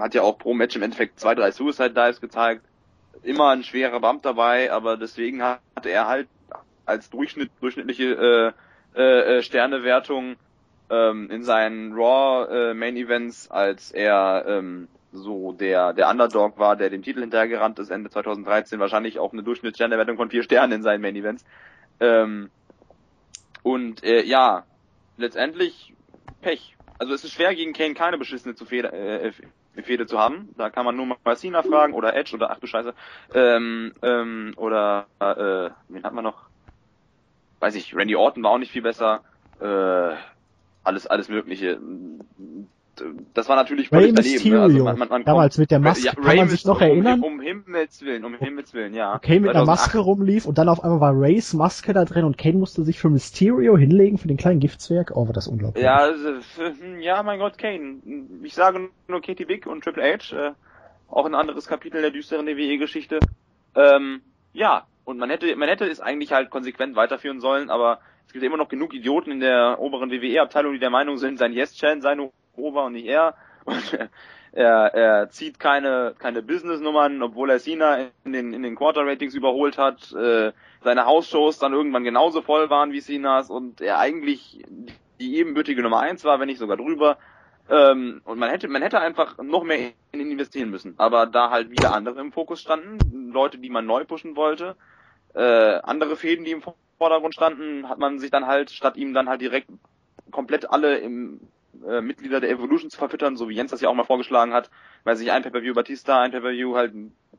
hat ja auch pro Match im Endeffekt zwei, drei Suicide Dives gezeigt immer ein schwerer Bump dabei, aber deswegen hat er halt als Durchschnitt, durchschnittliche äh, äh, Sternewertung ähm, in seinen Raw äh, Main Events, als er ähm, so der der Underdog war, der dem Titel hinterhergerannt ist Ende 2013, wahrscheinlich auch eine Durchschnittssternewertung von vier Sternen in seinen Main Events. Ähm, und äh, ja, letztendlich Pech. Also es ist schwer gegen Kane keine beschissene zu Feder, äh, Fehde zu haben. Da kann man nur mal Cena fragen oder Edge oder ach du Scheiße. Ähm, ähm, oder äh, wen hat man noch? Weiß ich, Randy Orton war auch nicht viel besser. Äh, alles, alles Mögliche das war natürlich Ray daneben. Ne? Also man, man, man Damals mit der Maske, ja, kann Ray man sich noch erinnern? Um, um Himmels Willen, um Himmels Willen, ja. Kane mit einer Maske rumlief und dann auf einmal war Rays Maske da drin und Kane musste sich für Mysterio hinlegen, für den kleinen Giftzwerg. Oh, war das unglaublich. Ja, also, ja, mein Gott, Kane. Ich sage nur Katie Big und Triple H, äh, auch ein anderes Kapitel der düsteren WWE-Geschichte. Ähm, ja, und man hätte, man hätte es eigentlich halt konsequent weiterführen sollen, aber es gibt immer noch genug Idioten in der oberen WWE-Abteilung, die der Meinung sind, sein Yes-Chan sei nur Ober und nicht er. Und er, er zieht keine, keine Business-Nummern, obwohl er Cena in den, in den Quarter-Ratings überholt hat. Äh, seine Hausshows dann irgendwann genauso voll waren wie Cenas und er eigentlich die ebenbürtige Nummer eins war, wenn nicht sogar drüber. Ähm, und man hätte, man hätte einfach noch mehr in ihn investieren müssen. Aber da halt wieder andere im Fokus standen, Leute, die man neu pushen wollte, äh, andere Fäden, die im Vordergrund standen, hat man sich dann halt, statt ihm dann halt direkt komplett alle im äh, Mitglieder der Evolution zu verfüttern, so wie Jens das ja auch mal vorgeschlagen hat, weil sich ein Pay-Per-View Batista, ein Pay-Per-View halt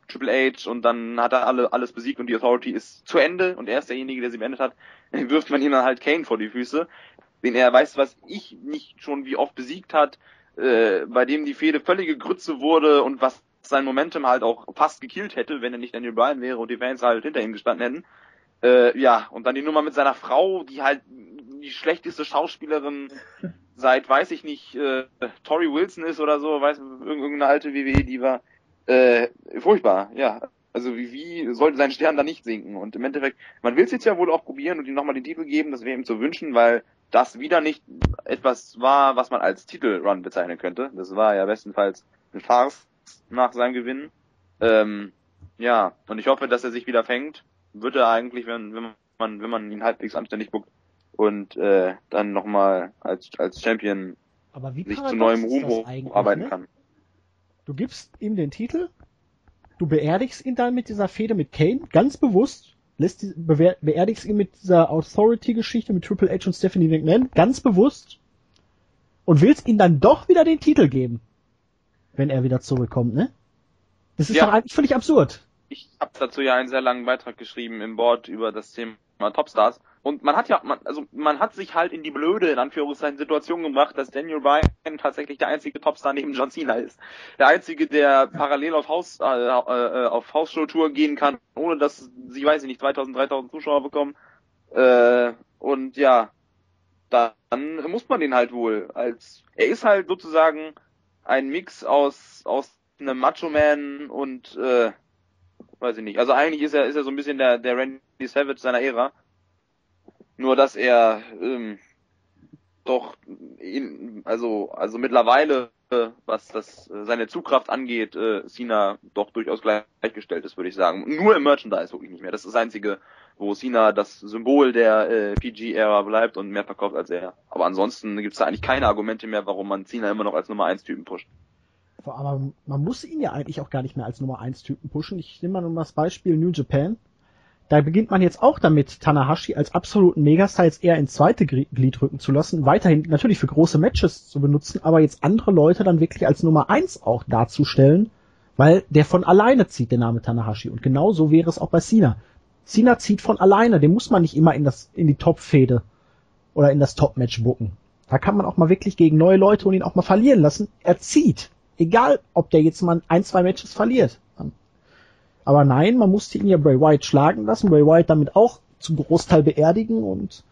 Triple H und dann hat er alle, alles besiegt und die Authority ist zu Ende und er ist derjenige, der sie beendet hat, wirft man ihm dann halt Kane vor die Füße, den er weiß, was ich nicht schon wie oft besiegt hat, äh, bei dem die Fehde völlige Grütze wurde und was sein Momentum halt auch fast gekillt hätte, wenn er nicht Daniel Bryan wäre und die Fans halt hinter ihm gestanden hätten. Äh, ja, und dann die Nummer mit seiner Frau, die halt die schlechteste Schauspielerin seit, weiß ich nicht, äh, Tori Wilson ist oder so, weiß irgendeine alte WWE, die war äh, furchtbar, ja. Also wie, wie sollte sein Stern da nicht sinken? Und im Endeffekt, man will es jetzt ja wohl auch probieren und ihm nochmal den Titel geben, das wäre ihm zu wünschen, weil das wieder nicht etwas war, was man als Titelrun bezeichnen könnte. Das war ja bestenfalls ein Farce nach seinem Gewinn. Ähm, ja, und ich hoffe, dass er sich wieder fängt. Wird er eigentlich, wenn, wenn man, wenn man ihn halbwegs anständig guckt, und äh, dann nochmal als, als Champion sich zu neuem Ruhm arbeiten ne? kann. Du gibst ihm den Titel, du beerdigst ihn dann mit dieser Fehde mit Kane, ganz bewusst, lässt die, be beerdigst ihn mit dieser Authority-Geschichte mit Triple H und Stephanie McMahon, ganz bewusst, und willst ihm dann doch wieder den Titel geben, wenn er wieder zurückkommt, ne? Das ist ja. doch eigentlich völlig absurd. Ich habe dazu ja einen sehr langen Beitrag geschrieben im Board über das Thema Topstars und man hat ja, man, also man hat sich halt in die blöde, in Anführungszeichen, Situation gebracht, dass Daniel Bryan tatsächlich der einzige Topstar neben John Cena ist. Der einzige, der parallel auf Haus, äh, äh, auf Hausshow-Tour gehen kann, ohne dass sie, weiß ich nicht, 2000, 3000 Zuschauer bekommen. Äh, und ja, dann muss man den halt wohl als, er ist halt sozusagen ein Mix aus, aus einem Macho-Man und, äh, weiß ich nicht. Also eigentlich ist er, ist er so ein bisschen der, der Randy Savage seiner Ära. Nur dass er ähm, doch ihn, also also mittlerweile äh, was das äh, seine Zugkraft angeht, äh, Cena doch durchaus gleichgestellt ist, würde ich sagen. Nur im Merchandise wirklich nicht mehr. Das ist das einzige, wo Cena das Symbol der äh, PG-Ära bleibt und mehr verkauft als er. Aber ansonsten gibt es da eigentlich keine Argumente mehr, warum man Cena immer noch als Nummer 1 Typen pusht. Aber man muss ihn ja eigentlich auch gar nicht mehr als Nummer 1 Typen pushen. Ich nehme mal nur das Beispiel New Japan da beginnt man jetzt auch damit, Tanahashi als absoluten Megastar jetzt eher ins zweite Glied rücken zu lassen, weiterhin natürlich für große Matches zu benutzen, aber jetzt andere Leute dann wirklich als Nummer eins auch darzustellen, weil der von alleine zieht, der Name Tanahashi. Und genau so wäre es auch bei Cena. Cena zieht von alleine, den muss man nicht immer in das, in die Top-Fehde oder in das Top-Match bucken. Da kann man auch mal wirklich gegen neue Leute und ihn auch mal verlieren lassen. Er zieht. Egal, ob der jetzt mal ein, zwei Matches verliert. Aber nein, man musste ihn ja Bray Wyatt schlagen lassen, Bray Wyatt damit auch zum Großteil beerdigen und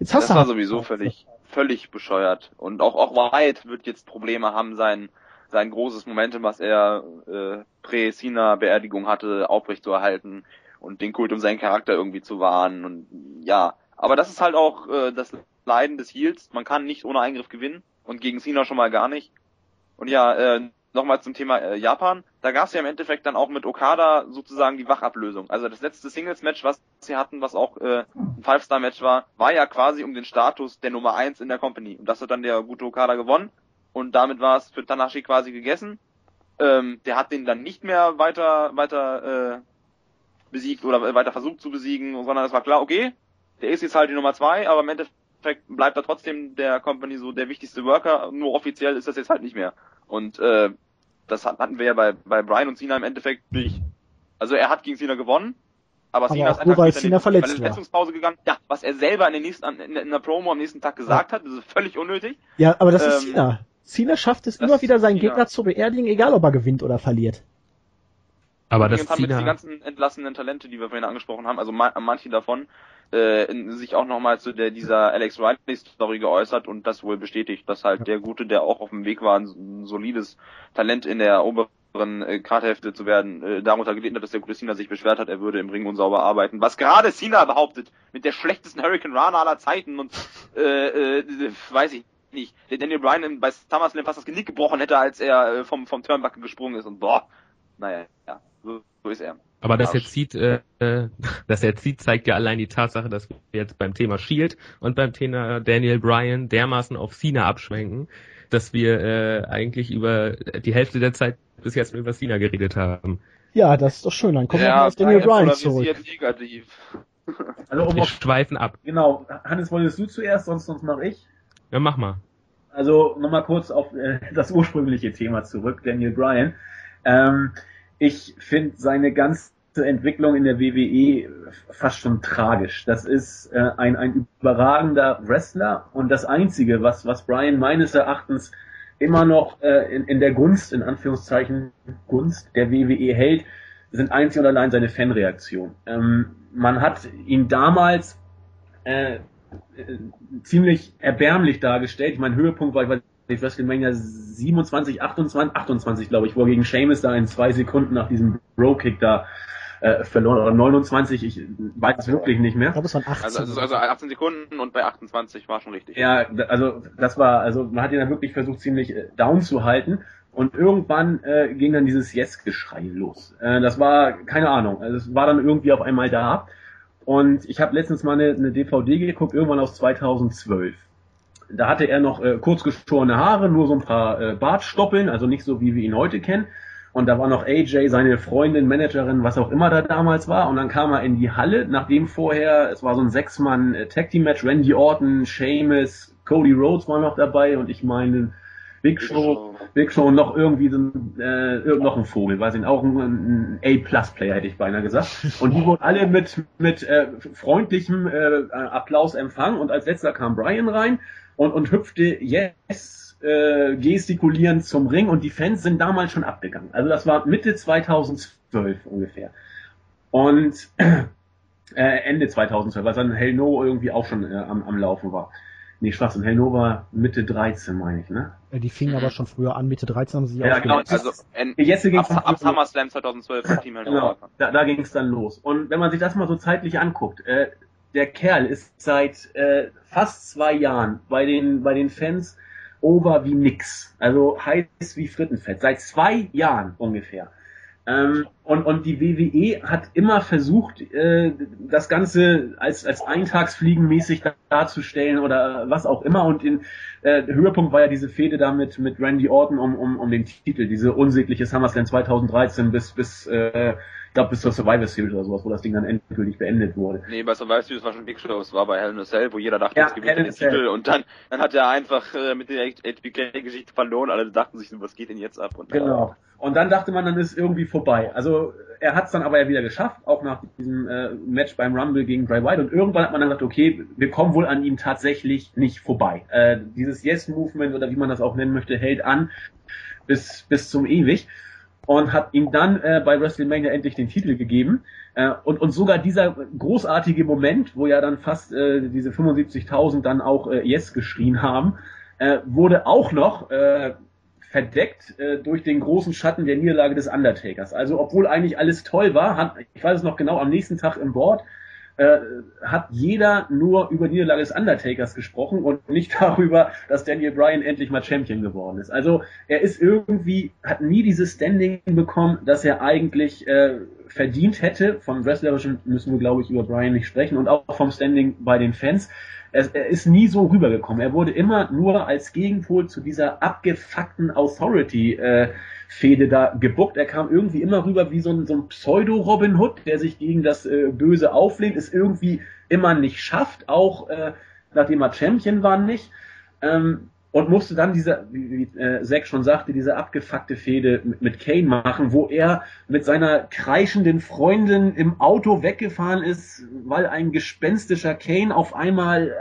jetzt hast das du. Das war halt sowieso völlig, völlig bescheuert. Und auch, auch Wyatt wird jetzt Probleme haben, sein, sein großes Momentum, was er äh, Prä-Cena-Beerdigung hatte, aufrechtzuerhalten und den Kult um seinen Charakter irgendwie zu wahren. Und ja, aber das ist halt auch äh, das Leiden des Heels. Man kann nicht ohne Eingriff gewinnen und gegen Cena schon mal gar nicht. Und ja, äh, nochmal zum Thema äh, Japan da gab es ja im Endeffekt dann auch mit Okada sozusagen die Wachablösung. Also das letzte Singles-Match, was sie hatten, was auch äh, ein Five-Star-Match war, war ja quasi um den Status der Nummer eins in der Company. Und das hat dann der gute Okada gewonnen. Und damit war es für Tanashi quasi gegessen. Ähm, der hat den dann nicht mehr weiter, weiter äh, besiegt oder weiter versucht zu besiegen, sondern es war klar, okay, der ist jetzt halt die Nummer zwei, aber im Endeffekt bleibt er trotzdem der Company so der wichtigste Worker, nur offiziell ist das jetzt halt nicht mehr. Und äh, das hatten wir ja bei, bei Brian und Cena im Endeffekt nicht. Also er hat gegen Cena gewonnen, aber, Aber Cena auch nur, weil Cena in verletzt die war. Verletzungspause gegangen. Ja, was er selber in, den nächsten, in, in der Promo am nächsten Tag gesagt hat, das ist völlig unnötig. Ja, aber das ist Ähm, Cena. Cena schafft es immer wieder, seinen ist. Gegner zu beerdigen, egal ob er gewinnt oder verliert. Aber das haben jetzt die ganzen entlassenen Talente, die wir vorhin angesprochen haben, also ma manche davon, äh, in- sich auch nochmal zu der, dieser Alex Riley Story geäußert und das wohl bestätigt, dass halt der Gute, der auch auf dem Weg war, ein, solides Talent in der oberen äh, Karthälfte zu werden, äh, darunter gelitten hat, dass der gute Cena sich beschwert hat, er würde im Ring unsauber arbeiten. Was gerade Cena behauptet, mit der schlechtesten Hurricane Rana aller Zeiten und äh, äh, weiß ich nicht, der Daniel Bryan bei SummerSlam fast das Genick gebrochen hätte, als er äh, vom, vom Turnbuckle gesprungen ist und boah, naja, ja, so, so ist er. aber dass er zieht, äh, äh, dass er zieht, zeigt ja allein die Tatsache, dass wir jetzt beim Thema Shield und beim Thema Daniel Bryan dermaßen auf Cena abschwenken, dass wir äh, eigentlich über die Hälfte der Zeit bis jetzt nur über Cena geredet haben. Ja, das ist doch schön. Dann kommen wir mal auf Daniel Bryan zurück. negativ. Also um Wir auf, schweifen ab. genau, Hannes, wolltest du zuerst, sonst, sonst mache ich. Ja, mach mal. Also nochmal kurz auf äh, das ursprüngliche Thema zurück, Daniel Bryan. Ähm, ich finde seine ganze Entwicklung in der WWE fast schon tragisch. Das ist äh, ein, ein überragender Wrestler und das Einzige, was, was Bryan meines Erachtens immer noch äh, in, in der Gunst, in Anführungszeichen Gunst der WWE hält, sind einzig und allein seine Fanreaktion. Ähm, man hat ihn damals äh, äh, ziemlich erbärmlich dargestellt. Mein Höhepunkt war, ich weiß nicht, WrestleMania 27, 28, 28, glaube ich, wo er gegen Sheamus da in zwei Sekunden nach diesem Bro-Kick da äh, verloren, oder 29, ich weiß es wirklich nicht mehr. Ich glaube, es waren 18. Also, also, also 18 Sekunden und bei 28 war schon richtig. Ja, also das war, also man hat ihn dann wirklich versucht, ziemlich äh, down zu halten. Und irgendwann äh, ging dann dieses Yes-Geschrei los. Äh, das war, keine Ahnung, also es war dann irgendwie auf einmal da. Und ich habe letztens mal eine, eine DVD geguckt, irgendwann aus 2012. Da hatte er noch äh, kurz geschorene Haare, nur so ein paar äh, Bartstoppeln, also nicht so wie wir ihn heute kennen. Und da war noch AJ, seine Freundin, Managerin, was auch immer da damals war. Und dann kam er in die Halle, nachdem vorher, es war so ein Sechs-Mann-Tag-Team-Match, Randy Orton, Sheamus, Cody Rhodes war noch dabei und ich meine Big Show, Big Show und noch irgendwie so ein, äh, noch ein Vogel, weiß ich nicht, auch ein, ein A-Plus-Player hätte ich beinahe gesagt. Und die wurden alle mit, mit äh, freundlichem äh, Applaus empfangen und als letzter kam Brian rein und, und hüpfte Yes äh, gestikulierend zum Ring und die Fans sind damals schon abgegangen. Also das war Mitte 2012 ungefähr. Und äh, Ende 2012, was dann Hell No irgendwie auch schon äh, am, am Laufen war. Nee, Schwachsinn, Hell No war Mitte 13, meine ich, ne? Äh, Die fingen aber schon früher an, Mitte 13 haben sie sich Ja, genau. Also en, Jetzt ging ab, ab SummerSlam 2012 hat Team Hell Genau, da, da ging es dann los. Und wenn man sich das mal so zeitlich anguckt, äh, der Kerl ist seit äh, fast zwei Jahren bei den, bei den Fans over wie nix. Also heiß wie Frittenfett. Seit zwei Jahren ungefähr. Ähm, und, und die WWE hat immer versucht, äh, das Ganze als, als Eintagsfliegenmäßig darzustellen oder was auch immer. Und in, äh, Höhepunkt war ja diese Fehde da mit, mit Randy Orton um, um, um den Titel, diese unsägliche SummerSlam 2013 bis, bis äh, ich glaube bis zur Survivor Series oder sowas, wo das Ding dann endgültig beendet wurde. Nee, bei Survivor Series war schon Big Show, es war bei Hell in a Cell, wo jeder dachte, Ja, jetzt gewinnt den. Titel und dann, dann hat er einfach äh, mit der HBK-Geschichte verloren, alle dachten sich, was geht denn jetzt ab? Und, Genau. Und dann dachte man, dann ist irgendwie vorbei. Also er hat es dann aber ja wieder geschafft, auch nach diesem äh, Match beim Rumble gegen Bray Wyatt. Und irgendwann hat man dann gesagt, okay, wir kommen wohl an ihm tatsächlich nicht vorbei. Äh, dieses Yes-Movement oder wie man das auch nennen möchte, hält an bis, bis zum ewig. Und hat ihm dann äh, bei WrestleMania endlich den Titel gegeben. Äh, und, und sogar dieser großartige Moment, wo ja dann fast äh, diese 75.000 dann auch äh, Yes geschrien haben, äh, wurde auch noch äh, verdeckt äh, durch den großen Schatten der Niederlage des Undertakers. Also obwohl eigentlich alles toll war, hat, ich weiß es noch genau, am nächsten Tag im Board äh, hat jeder nur über die Niederlage des Undertakers gesprochen und nicht darüber, dass Daniel Bryan endlich mal Champion geworden ist. Also er ist irgendwie, hat nie dieses Standing bekommen, dass er eigentlich äh, verdient hätte. Vom Wrestlerischen müssen wir, glaube ich, über Bryan nicht sprechen und auch vom Standing bei den Fans. Er, er ist nie so rübergekommen. Er wurde immer nur als Gegenpol zu dieser abgefuckten Authority äh, Fehde da gebuckt. Er kam irgendwie immer rüber wie so ein, so ein Pseudo-Robin Hood, der sich gegen das äh, Böse auflehnt, es irgendwie immer nicht schafft, auch äh, nachdem er Champion war nicht. Ähm, und musste dann diese, wie, wie äh, Zack schon sagte, diese abgefuckte Fehde mit, mit Kane machen, wo er mit seiner kreischenden Freundin im Auto weggefahren ist, weil ein gespenstischer Kane auf einmal äh,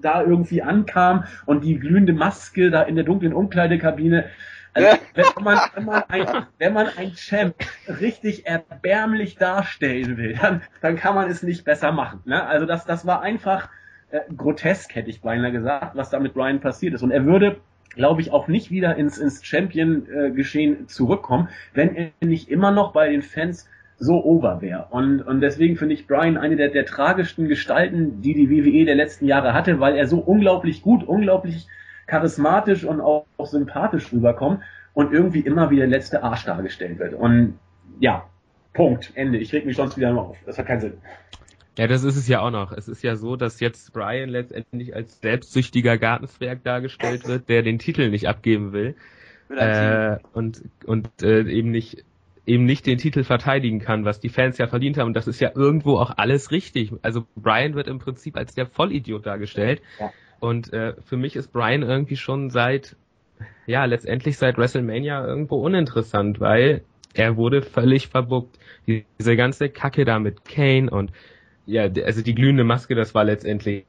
da irgendwie ankam und die glühende Maske da in der dunklen Umkleidekabine also, wenn man, wenn man ein, wenn man ein Champ richtig erbärmlich darstellen will, dann, dann kann man es nicht besser machen. Ne? Also das, das war einfach äh, grotesk, hätte ich beinahe gesagt, was da mit Brian passiert ist. Und er würde, glaube ich, auch nicht wieder ins, ins Champion-Geschehen zurückkommen, wenn er nicht immer noch bei den Fans so over wäre. Und, und deswegen finde ich Brian eine der, der tragischsten Gestalten, die die WWE der letzten Jahre hatte, weil er so unglaublich gut, unglaublich charismatisch und auch, auch sympathisch rüberkommt und irgendwie immer wie der letzte Arsch dargestellt wird. Und ja, Punkt, Ende. Ich reg mich sonst wieder nur auf. Das hat keinen Sinn. Ja, das ist es ja auch noch. Es ist ja so, dass jetzt Brian letztendlich als selbstsüchtiger Gartenzwerg dargestellt wird, der den Titel nicht abgeben will. Äh, und und äh, eben nicht eben nicht den Titel verteidigen kann, was die Fans ja verdient haben. Und das ist ja irgendwo auch alles richtig. Also Brian wird im Prinzip als der Vollidiot dargestellt. Ja. Und äh, für mich ist Brian irgendwie schon seit, ja, letztendlich seit WrestleMania irgendwo uninteressant, weil er wurde völlig verbuckt. Diese ganze Kacke da mit Kane und ja, also die glühende Maske, das war letztendlich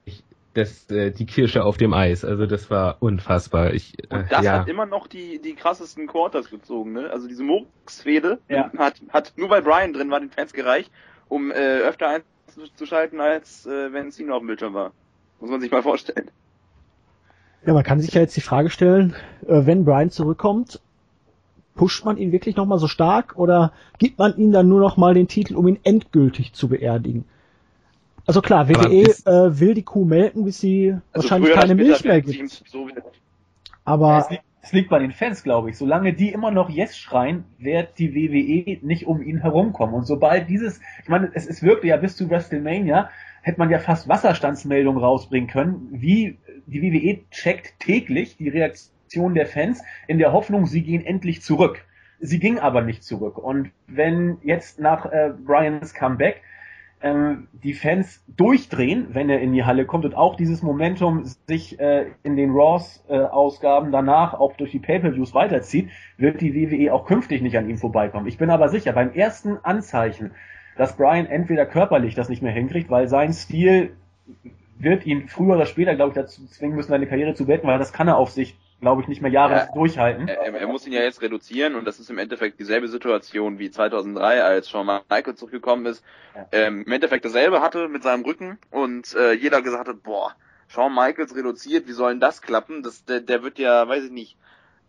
das, äh, die Kirsche auf dem Eis. Also das war unfassbar. Ich, äh, und das ja. hat immer noch die, die krassesten Quarters gezogen, ne? Also diese Murks-Fehde ja. hat, hat nur bei Brian drin war den Fans gereicht, um äh, öfter einzuschalten, als äh, wenn Cena auf dem Bildschirm war. Muss man sich mal vorstellen. Ja, man kann sich ja jetzt die Frage stellen, äh, wenn Brian zurückkommt, pusht man ihn wirklich nochmal so stark oder gibt man ihm dann nur nochmal den Titel, um ihn endgültig zu beerdigen? Also klar, WWE äh, will die Kuh melken, bis sie also wahrscheinlich keine Milch mehr gibt. So aber es liegt, es liegt bei den Fans, glaube ich. Solange die immer noch Yes schreien, wird die WWE nicht um ihn herumkommen. Und sobald dieses, ich meine, es ist wirklich ja bis zu WrestleMania, hätte man ja fast Wasserstandsmeldungen rausbringen können, wie die WWE checkt täglich die Reaktion der Fans in der Hoffnung, sie gehen endlich zurück. Sie ging aber nicht zurück. Und wenn jetzt nach äh, Brians Comeback ähm, die Fans durchdrehen, wenn er in die Halle kommt und auch dieses Momentum sich äh, in den Raws-Ausgaben äh, danach auch durch die Pay-per-Views weiterzieht, wird die WWE auch künftig nicht an ihm vorbeikommen. Ich bin aber sicher, beim ersten Anzeichen, dass Brian entweder körperlich das nicht mehr hinkriegt, weil sein Stil wird ihn früher oder später, glaube ich, dazu zwingen müssen, seine Karriere zu beenden, weil das kann er auf sich, glaube ich, nicht mehr Jahre ja, durchhalten. Er, er, muss ihn ja jetzt reduzieren und das ist im Endeffekt dieselbe Situation wie 2003, als Shawn Michael zurückgekommen ist. Ja. Ähm, Im Endeffekt dasselbe hatte mit seinem Rücken und äh, jeder gesagt hat, boah, Shawn Michaels reduziert, wie soll denn das klappen? Das, der, der wird ja, weiß ich nicht,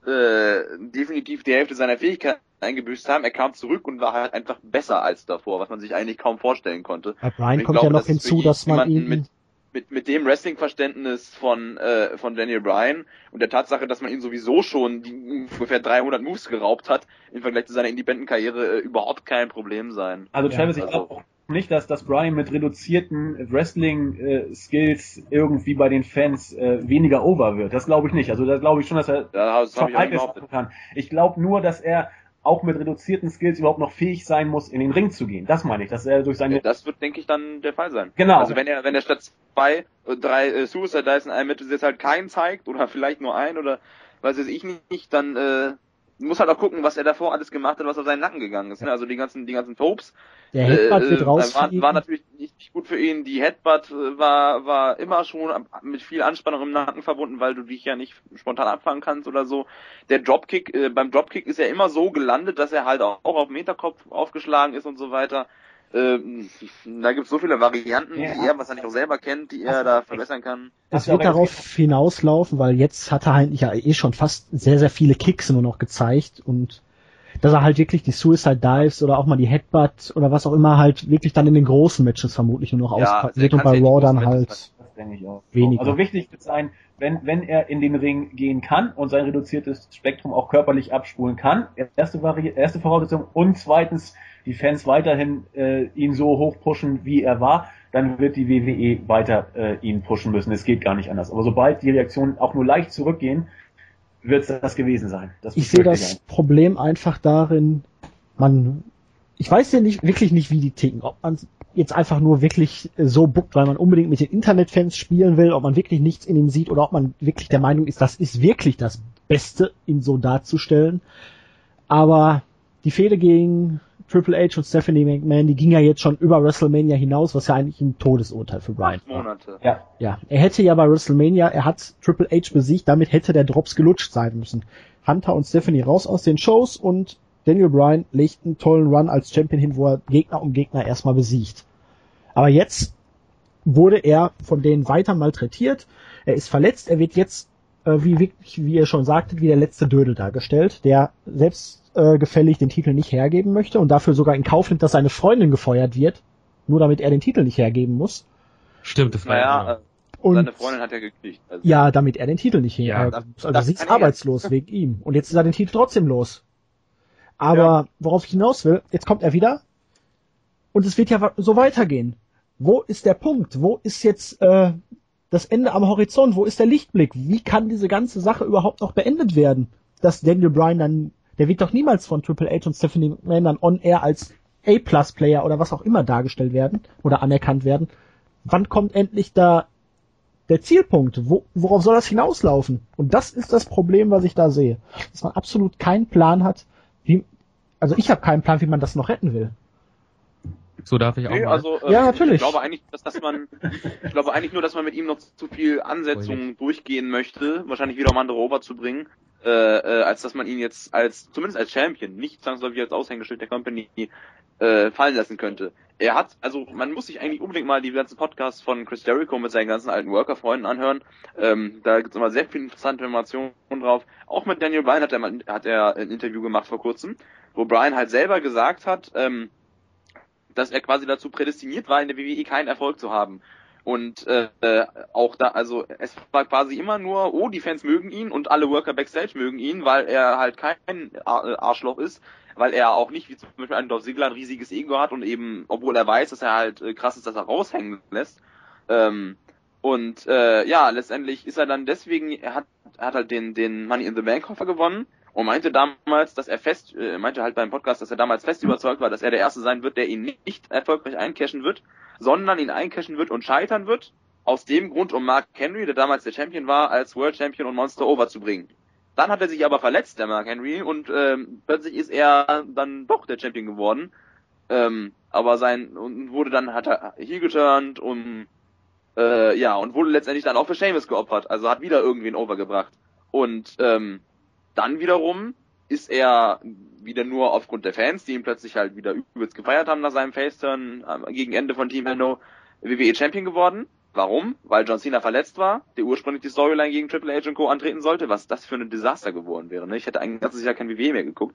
äh, definitiv die Hälfte seiner Fähigkeiten eingebüßt haben. Er kam zurück und war halt einfach besser als davor, was man sich eigentlich kaum vorstellen konnte. Bei Brian kommt glaube, ja noch hinzu, dass man ihn mit, mit, mit dem Wrestling-Verständnis von, äh, von Daniel Bryan und der Tatsache, dass man ihn sowieso schon die ungefähr 300 Moves geraubt hat, im Vergleich zu seiner Independent-Karriere äh, überhaupt kein Problem sein. Also Travis, ja, also, ich glaube nicht, dass das Bryan mit reduzierten Wrestling-Skills irgendwie bei den Fans äh, weniger over wird. Das glaube ich nicht. Also da glaube ich schon, dass er ja, das ich kann. Ich glaube nur, dass er auch mit reduzierten Skills überhaupt noch fähig sein muss, in den Ring zu gehen. Das meine ich, dass er durch seine. Das wird, denke ich, dann der Fall sein. Genau. Also wenn er, wenn er statt zwei, drei äh, Suicide Dice in einem Mittel jetzt halt keinen zeigt oder vielleicht nur ein oder weiß ich nicht, dann äh, muss halt auch gucken, was er davor alles gemacht hat, was auf seinen Nacken gegangen ist. Ne? Also die ganzen, die ganzen Topes. Der Headbutt äh, wird raus. War, war natürlich nicht gut für ihn. Die Headbutt äh, war, war immer schon mit viel Anspannung im Nacken verbunden, weil du dich ja nicht spontan abfangen kannst oder so. Der Dropkick, äh, beim Dropkick ist er immer so gelandet, dass er halt auch, auch auf Meterkopf aufgeschlagen ist und so weiter. Ähm, da gibt es so viele Varianten, ja. die er wahrscheinlich auch selber kennt, die er da verbessern kann. Das wird darauf hinauslaufen, weil jetzt hat er eigentlich ja eh schon fast sehr, sehr viele Kicks nur noch gezeigt und dass er halt wirklich die Suicide Dives oder auch mal die Headbutt oder was auch immer halt wirklich dann in den großen Matches vermutlich nur noch Ja, auspacken wird und bei Raw dann halt. Matches Das denke ich auch. Weniger. Also wichtig wird sein, wenn, wenn er in den Ring gehen kann und sein reduziertes Spektrum auch körperlich abspulen kann, erste, Vari erste Voraussetzung und zweitens die Fans weiterhin äh, ihn so hoch pushen, wie er war, dann wird die WWE weiter äh, ihn pushen müssen. Es geht gar nicht anders. Aber sobald die Reaktionen auch nur leicht zurückgehen, wird es das gewesen sein. Das Ich sehe das Problem einfach darin, man, ich weiß ja nicht, wirklich nicht, wie die ticken. Ob man jetzt einfach nur wirklich äh, so buckt, weil man unbedingt mit den Internetfans spielen will, ob man wirklich nichts in ihm sieht oder ob man wirklich der Meinung ist, das ist wirklich das Beste, ihn so darzustellen. Aber die Fehde gegen Triple H und Stephanie McMahon, die ging ja jetzt schon über WrestleMania hinaus, was ja eigentlich ein Todesurteil für Brian Acht war. Monate. Ja, Ja, er hätte ja bei WrestleMania, er hat Triple H besiegt, damit hätte der Drops gelutscht sein müssen. Hunter und Stephanie raus aus den Shows und Daniel Bryan legt einen tollen Run als Champion hin, wo er Gegner um Gegner erstmal besiegt. Aber jetzt wurde er von denen weiter malträtiert, er ist verletzt, er wird jetzt, äh, wie wirklich, wie ihr schon sagtet, wie der letzte Dödel dargestellt, der selbst äh, gefällig den Titel nicht hergeben möchte und dafür sogar in Kauf nimmt, dass seine Freundin gefeuert wird, nur damit er den Titel nicht hergeben muss. Stimmt, das war Naja, ja. äh, Und seine Freundin hat ja gekriegt. Also. ja, damit er den Titel nicht Ja, her. das- also sie ist er arbeitslos wegen ihm. Und jetzt ist er den Titel trotzdem los. Aber Ja. worauf ich hinaus will, jetzt kommt er wieder und es wird ja so weitergehen. Wo ist der Punkt? Wo ist jetzt äh, das Ende am Horizont? Wo ist der Lichtblick? Wie kann diese ganze Sache überhaupt noch beendet werden? Dass Daniel Bryan dann, der wird doch niemals von Triple H und Stephanie McMahon dann on air als A-Plus-Player oder was auch immer dargestellt werden oder anerkannt werden. Wann kommt endlich da der Zielpunkt? Wo, worauf soll das hinauslaufen? Und das ist das Problem, was ich da sehe. Dass man absolut keinen Plan hat, wie, also ich habe keinen Plan, wie man das noch retten will. So darf ich auch Nee, mal. also ähm, Ja, natürlich. ich glaube eigentlich, dass, dass man ich glaube eigentlich nur, dass man mit ihm noch zu viel Ansetzungen durchgehen möchte, wahrscheinlich wieder um andere Over zu bringen, äh, äh, als dass man ihn jetzt als zumindest als Champion, nicht zwangsläufig als Aushängeschild der Company äh, fallen lassen könnte. Er hat, also man muss sich eigentlich unbedingt mal die ganzen Podcasts von Chris Jericho mit seinen ganzen alten Worker-Freunden anhören. Ähm, da gibt's immer sehr viele interessante Informationen drauf. Auch mit Daniel Bryan hat er, mal, hat er ein Interview gemacht vor kurzem, wo Bryan halt selber gesagt hat, ähm, dass er quasi dazu prädestiniert war, in der WWE keinen Erfolg zu haben. Und äh, äh, auch da, also es war quasi immer nur, oh, die Fans mögen ihn und alle Worker backstage mögen ihn, weil er halt kein äh, Arschloch ist, weil er auch nicht, wie zum Beispiel ein Dolph Ziggler, ein riesiges Ego hat und eben, obwohl er weiß, dass er halt äh, krass ist, dass er raushängen lässt. Ähm, und äh, ja, letztendlich ist er dann deswegen, er hat, er hat halt den, den Money in the Bank Koffer gewonnen und meinte damals, dass er fest, äh, meinte halt beim Podcast, dass er damals fest überzeugt war, dass er der Erste sein wird, der ihn nicht erfolgreich eincashen wird, sondern ihn eincashen wird und scheitern wird. Aus dem Grund, um Mark Henry, der damals der Champion war, als World Champion und Monster Over zu bringen. Dann hat er sich aber verletzt, der Mark Henry, und ähm, plötzlich ist er dann doch der Champion geworden. Ähm, aber sein und wurde dann hat er hier geturnt und äh, ja und wurde letztendlich dann auch für Seamus geopfert. Also hat wieder irgendwen overgebracht. Und ähm, dann wiederum ist er wieder nur aufgrund der Fans, die ihn plötzlich halt wieder übelst gefeiert haben nach seinem Faceturn äh, gegen Ende von Team Hendo WWE Champion geworden. Warum? Weil John Cena verletzt war, der ursprünglich die Storyline gegen Triple H und Co. antreten sollte, was das für ein Desaster geworden wäre. Ne? Ich hätte ein ganzes Jahr kein WWE mehr geguckt.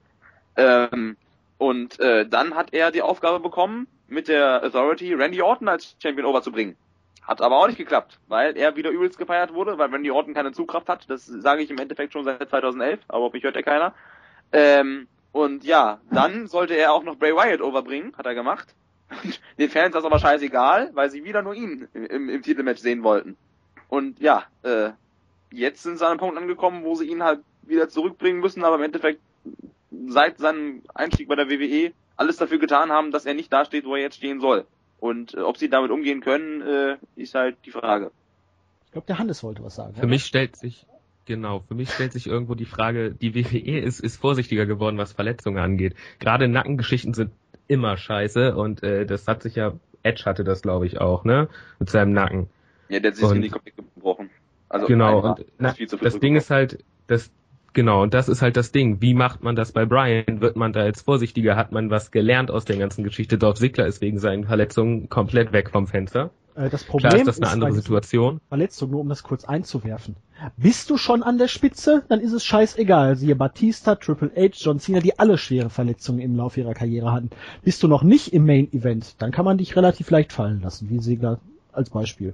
Ähm, und äh, dann hat er die Aufgabe bekommen, mit der Authority Randy Orton als Champion overzubringen. Hat aber auch nicht geklappt, weil er wieder übelst gefeiert wurde, weil Randy Orton keine Zugkraft hat. Das sage ich im Endeffekt schon seit 2011, aber auf mich hört ja keiner. Ähm, und ja, dann sollte er auch noch Bray Wyatt overbringen, hat er gemacht. Den Fans das aber scheißegal, weil sie wieder nur ihn im, im, im Titelmatch sehen wollten. Und ja, äh, jetzt sind sie an einem Punkt angekommen, wo sie ihn halt wieder zurückbringen müssen, aber im Endeffekt seit seinem Einstieg bei der WWE alles dafür getan haben, dass er nicht da steht, wo er jetzt stehen soll. Und äh, ob sie damit umgehen können, äh, ist halt die Frage. Ich glaube, der Hannes wollte was sagen. Für mich stellt sich, genau, für mich stellt sich irgendwo die Frage, die WWE ist, ist vorsichtiger geworden, was Verletzungen angeht. Gerade Nackengeschichten sind immer scheiße und äh, das hat sich ja, Edge hatte das glaube ich auch, ne? Mit seinem Nacken. Ja, der hat sich Und- Genick komplett gebrochen. Also genau, einmal. und na, ist viel zu viel das Ding ist halt, das, genau, und das ist halt das Ding. Wie macht man das bei Brian? Wird man da jetzt vorsichtiger? Hat man was gelernt aus der ganzen Geschichte? Dolph Ziggler ist wegen seinen Verletzungen komplett weg vom Fenster. Äh, das Problem Klar ist das eine ist andere Situation. Verletzungen, nur um das kurz einzuwerfen. Bist du schon an der Spitze, dann ist es scheißegal. Siehe Batista, Triple H, John Cena, die alle schwere Verletzungen im Laufe ihrer Karriere hatten. Bist du noch nicht im Main Event, dann kann man dich relativ leicht fallen lassen, wie Segler als Beispiel.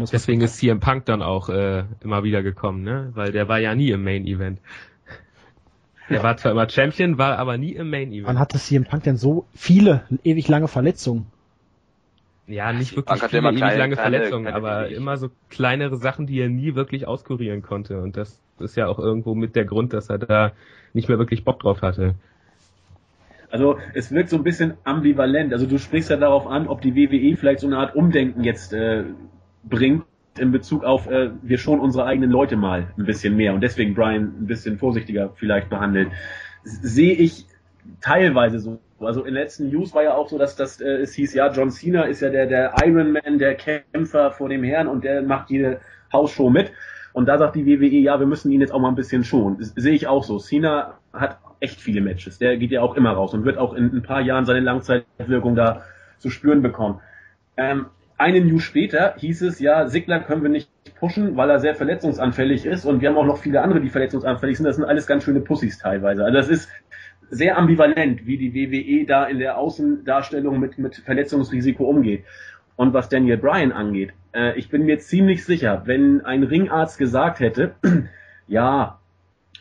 Das Deswegen ist CM Punk dann auch äh, immer wieder gekommen, ne? Weil der war ja nie im Main Event. Der war zwar immer Champion, war aber nie im Main Wann Event. hatte CM Punk denn so viele, ewig lange Verletzungen? Ja, nicht wirklich viele immer ewig kleine- lange kleine- Verletzungen, kleine aber immer so kleinere Sachen, die er nie wirklich auskurieren konnte. Und das ist ja auch irgendwo mit der Grund, dass er da nicht mehr wirklich Bock drauf hatte. Also es wirkt so ein bisschen ambivalent. Also du sprichst ja darauf an, ob die WWE vielleicht so eine Art Umdenken jetzt äh, bringt in Bezug auf, äh, wir schon unsere eigenen Leute mal ein bisschen mehr und deswegen Brian ein bisschen vorsichtiger vielleicht behandelt. Sehe ich teilweise so. Also in den letzten News war ja auch so, dass das äh, es hieß, ja, John Cena ist ja der, der Iron Man, der Kämpfer vor dem Herrn und der macht jede Hausshow mit. Und da sagt die WWE, ja, wir müssen ihn jetzt auch mal ein bisschen schonen. Sehe ich auch so. Cena hat echt viele Matches. Der geht ja auch immer raus und wird auch in ein paar Jahren seine Langzeitwirkung da zu spüren bekommen. Ähm, eine News später hieß es, ja, Sigler können wir nicht pushen, weil er sehr verletzungsanfällig ist und wir haben auch noch viele andere, die verletzungsanfällig sind. Das sind alles ganz schöne Pussys teilweise. Also das ist sehr ambivalent, wie die WWE da in der Außendarstellung mit, mit Verletzungsrisiko umgeht. Und was Daniel Bryan angeht, äh, ich bin mir ziemlich sicher, wenn ein Ringarzt gesagt hätte, ja,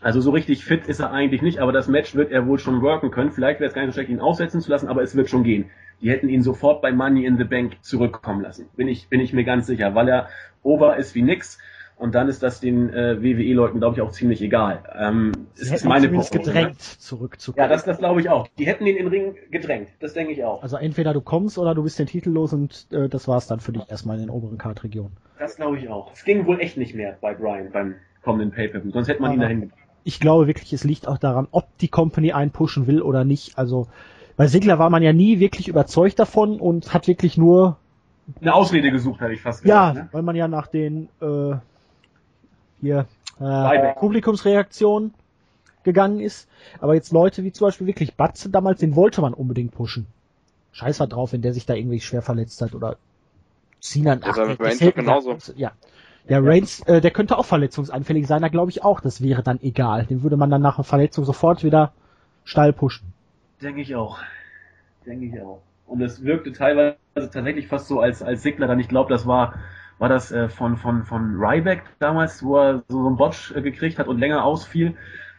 also so richtig fit ist er eigentlich nicht, aber das Match wird er wohl schon worken können. Vielleicht wäre es gar nicht so schlecht, ihn aussetzen zu lassen, aber es wird schon gehen. Die hätten ihn sofort bei Money in the Bank zurückkommen lassen. Bin ich, bin ich mir ganz sicher, weil er over ist wie nix. Und dann ist das den äh, WWE-Leuten, glaube ich, auch ziemlich egal. Ähm, Sie es ist ihn meine zumindest Prognose. gedrängt, zurückzukommen. Ja, das, das glaube ich auch. Die hätten ihn in den Ring gedrängt. Das denke ich auch. Also entweder du kommst oder du bist den Titel los und äh, das war's dann für dich erstmal in den oberen Kartregionen. Das glaube ich auch. Es ging wohl echt nicht mehr bei Brian beim kommenden Pay-Per-View. Sonst hätte man ihn Aber- dahin gebracht. Ich glaube wirklich, es liegt auch daran, ob die Company einen pushen will oder nicht. Also bei Sigler war man ja nie wirklich überzeugt davon und hat wirklich nur, Eine Ausrede gesucht, habe ich fast ja, gesagt. Ne? weil man ja nach den äh, hier äh. Publikumsreaktionen gegangen ist. Aber jetzt Leute wie zum Beispiel wirklich Batze damals, den wollte man unbedingt pushen. Scheiß war drauf, wenn der sich da irgendwie schwer verletzt hat oder. Das war mit das genauso. Ja. Der Reigns, äh, der könnte auch verletzungsanfällig sein, da glaube ich auch, das wäre dann egal. Den würde man dann nach einer Verletzung sofort wieder steil pushen. Denke ich auch. Denke ich auch. Und es wirkte teilweise tatsächlich fast so als, als Sigler dann, ich glaube, das war, war das äh, von, von, von Ryback damals, wo er so, so einen Botch äh, gekriegt hat und länger ausfiel.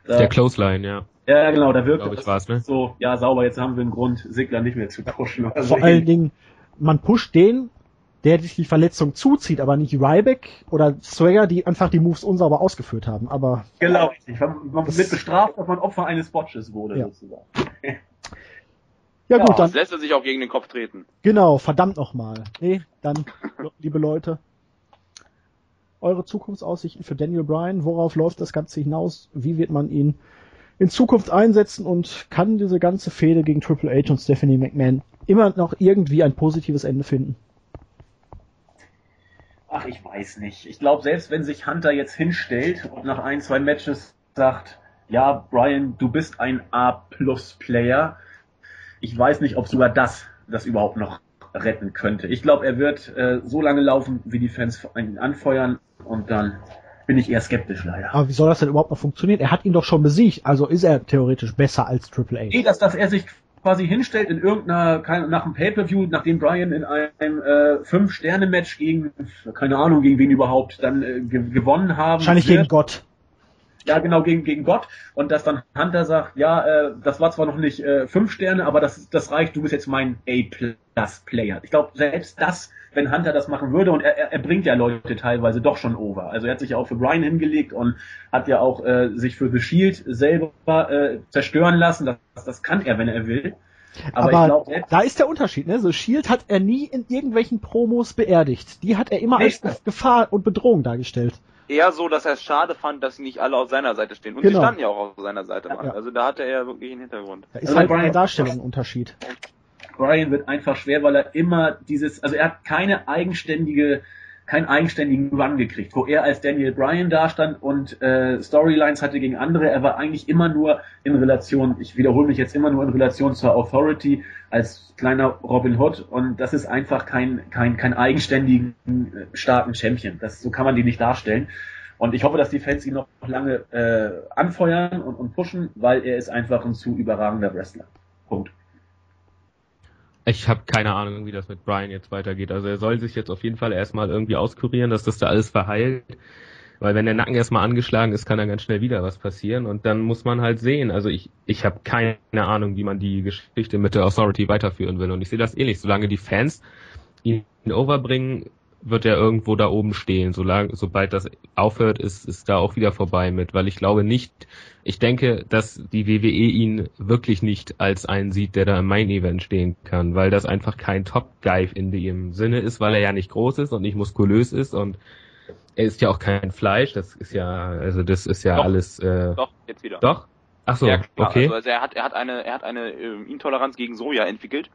Da, Der Clothesline, ja. ja, genau, da wirkte ich, das war's, ne? so, ja, sauber, jetzt haben wir einen Grund, Sigler nicht mehr zu pushen. Vor allen Dingen, man pusht den, der sich die Verletzung zuzieht, aber nicht Ryback oder Swagger, die einfach die Moves unsauber ausgeführt haben. Aber Genau, richtig. Man, man wird bestraft, dass man Opfer eines Botches wurde, Ja. sozusagen. ja, Ja, gut, dann Das lässt er sich auch gegen den Kopf treten. genau, verdammt nochmal. Nee, dann, liebe Leute, eure Zukunftsaussichten für Daniel Bryan, worauf läuft das Ganze hinaus? Wie wird man ihn in Zukunft einsetzen und kann diese ganze Fehde gegen Triple H und Stephanie McMahon immer noch irgendwie ein positives Ende finden? Ach, ich weiß nicht. Ich glaube, selbst wenn sich Hunter jetzt hinstellt und nach ein, zwei Matches sagt, ja, Brian, du bist ein A-Plus-Player, ich weiß nicht, ob sogar das das überhaupt noch retten könnte. Ich glaube, er wird äh, so lange laufen, wie die Fans ihn anfeuern und dann bin ich eher skeptisch leider. Aber wie soll das denn überhaupt noch funktionieren? Er hat ihn doch schon besiegt, also ist er theoretisch besser als Triple H. Nee, dass, dass er sich quasi hinstellt in irgendeiner, nach einem Pay-Per-View, nachdem Brian in einem äh, Fünf-Sterne-Match gegen, keine Ahnung, gegen wen überhaupt, dann äh, ge gewonnen haben. Wahrscheinlich wird. gegen Gott. Ja, genau, gegen, gegen Gott. Und dass dann Hunter sagt, ja, äh, das war zwar noch nicht äh, fünf Sterne, aber das, das reicht, du bist jetzt mein A-Plus-Player. Ich glaube, selbst das, wenn Hunter das machen würde, und er, er, bringt ja Leute teilweise doch schon over. Also er hat sich ja auch für Brian hingelegt und hat ja auch äh, sich für The Shield selber äh, zerstören lassen. Das, das kann er, wenn er will. Aber, Aber, selbst da ist der Unterschied, ne? So Shield hat er nie in irgendwelchen Promos beerdigt. Die hat er immer Nee. als Gefahr und Bedrohung dargestellt. Eher so, dass er es schade fand, dass nicht alle auf seiner Seite stehen. Und Genau. sie standen ja auch auf seiner Seite mal. Ja. Also da hatte er wirklich einen Hintergrund. Da ist Also halt Brian- Darstellung ein Unterschied. Brian wird einfach schwer, weil er immer dieses, also er hat keine eigenständige keinen eigenständigen Run gekriegt, wo er als Daniel Bryan dastand und äh, Storylines hatte gegen andere. Er war eigentlich immer nur in Relation, ich wiederhole mich jetzt immer nur in Relation zur Authority als kleiner Robin Hood und das ist einfach kein kein kein eigenständigen äh, starken Champion. Das so kann man die nicht darstellen. Und ich hoffe, dass die Fans ihn noch lange äh, anfeuern und, und pushen, weil er ist einfach ein zu überragender Wrestler. Punkt. Ich habe keine Ahnung, wie das mit Brian jetzt weitergeht. Also er soll sich jetzt auf jeden Fall erstmal irgendwie auskurieren, dass das da alles verheilt. Weil wenn der Nacken erstmal angeschlagen ist, kann da ganz schnell wieder was passieren und dann muss man halt sehen. Also ich, ich habe keine Ahnung, wie man die Geschichte mit der Authority weiterführen will. Und ich sehe das ähnlich. Solange die Fans ihn overbringen, wird er irgendwo da oben stehen. Solange, sobald das aufhört, ist, ist da auch wieder vorbei mit, weil ich glaube nicht, ich denke, dass die WWE ihn wirklich nicht als einen sieht, der da im Main Event stehen kann, weil das einfach kein Top Guy in dem Sinne ist, weil er ja nicht groß ist und nicht muskulös ist und er ist ja auch kein Fleisch, das ist ja, also das ist ja Doch. alles, äh, Doch, jetzt wieder. doch? Ach so, ja, klar. okay. Also, also er hat, er hat eine, er hat eine äh, Intoleranz gegen Soja entwickelt.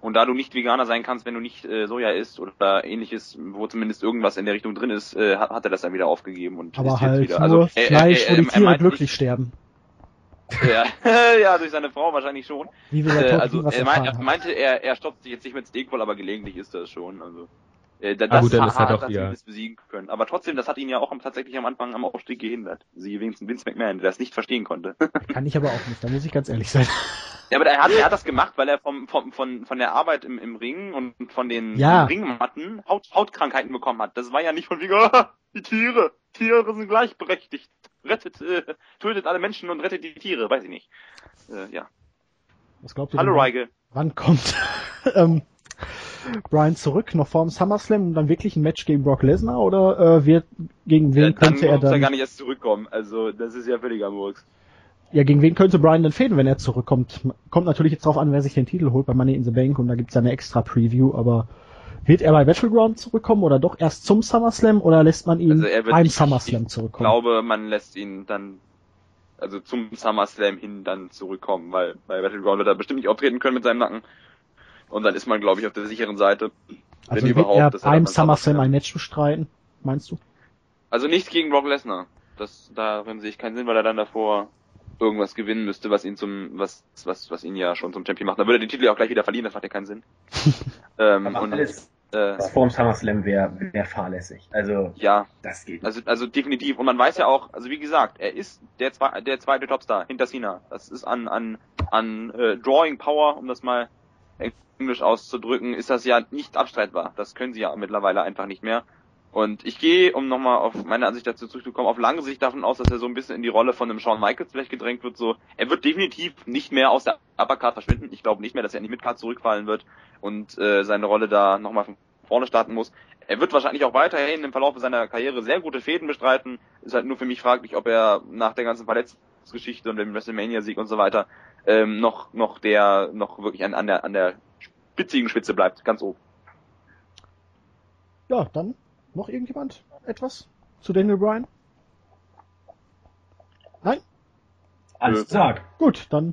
Und da du nicht Veganer sein kannst, wenn du nicht äh, Soja isst oder ähnliches, wo zumindest irgendwas in der Richtung drin ist, äh, hat, hat er das dann wieder aufgegeben und Aber ist halt jetzt wieder. nur Also, Fleisch, er- wo die er- er Tiere glücklich sterben. Nicht, ja, ja, durch seine Frau wahrscheinlich schon. Wie wir Äh, also er, mein, er meinte, er, er stoppt sich jetzt nicht mit Steakball, aber gelegentlich ist das schon. Also äh, Ah, das gut, dann hat, ist er doch wieder- das besiegen können. Aber trotzdem, das hat ihn ja auch tatsächlich am Anfang am Aufstieg gehindert. Sie wenigstens Vince McMahon, der das nicht verstehen konnte. Kann ich aber auch nicht, da muss ich ganz ehrlich sein. Ja, aber er hat, er hat das gemacht, weil er vom, vom, von, von der Arbeit im, im Ring und von den Ja. Ringmatten Haut, Hautkrankheiten bekommen hat. Das war ja nicht von wegen, ah, die Tiere, Tiere sind gleichberechtigt. Rettet, äh, tötet alle Menschen und rettet die Tiere, weiß ich nicht. Äh, ja. Was glaubt ihr Hallo Reige. wann kommt ähm, Brian zurück, noch vorm SummerSlam und dann wirklich ein Match gegen Brock Lesnar oder äh, wird gegen wen Ja, dann könnte er er dann gar nicht erst zurückkommen. Also, das ist ja völliger Murks. ja gegen wen könnte Brian denn fäden, wenn er zurückkommt? Kommt natürlich jetzt drauf an, wer sich den Titel holt bei Money in the Bank und da gibt's ja eine extra Preview, aber wird er bei Battleground zurückkommen oder doch erst zum SummerSlam oder lässt man ihn Also er wird beim nicht- SummerSlam Ich zurückkommen? glaube, man lässt ihn dann, also zum SummerSlam hin dann zurückkommen, weil bei Battleground wird er bestimmt nicht auftreten können mit seinem Nacken. Und dann ist man, glaube ich, auf der sicheren Seite. also wenn wird überhaupt, er beim SummerSlam ein Match bestreiten, meinst du? Also nicht gegen Brock Lesnar. Das, darin sehe ich keinen Sinn, weil er dann davor irgendwas gewinnen müsste, was ihn zum, was, was, was ihn ja schon zum Champion macht. Dann würde er den Titel ja auch gleich wieder verlieren, das macht ja keinen Sinn. ähm, Aber und, alles, äh, was vorm SummerSlam wäre wär fahrlässig. Also, ja, das geht nicht. Also, also definitiv. Und man weiß ja auch, also wie gesagt, er ist der, zwei, der zweite Topstar hinter Cena. Das ist an, an, an äh, Drawing Power, um das mal englisch auszudrücken, ist das ja nicht abstreitbar. Das können sie ja mittlerweile einfach nicht mehr. Und ich gehe, um nochmal auf meine Ansicht dazu zurückzukommen, auf lange Sicht davon aus, dass er so ein bisschen in die Rolle von einem Shawn Michaels vielleicht gedrängt wird. So, er wird definitiv nicht mehr aus der Uppercard verschwinden. Ich glaube nicht mehr, dass er in die Midcard zurückfallen wird und äh, seine Rolle da nochmal von vorne starten muss. Er wird wahrscheinlich auch weiterhin im Verlauf seiner Karriere sehr gute Fäden bestreiten. Ist halt nur für mich fraglich, ob er nach der ganzen Verletzungsgeschichte und dem WrestleMania-Sieg und so weiter ähm, noch noch der noch wirklich an, an der an der spitzigen Spitze bleibt, ganz oben. Ja, dann noch irgendjemand etwas zu Daniel Bryan? Nein? Alles gesagt. Gut, dann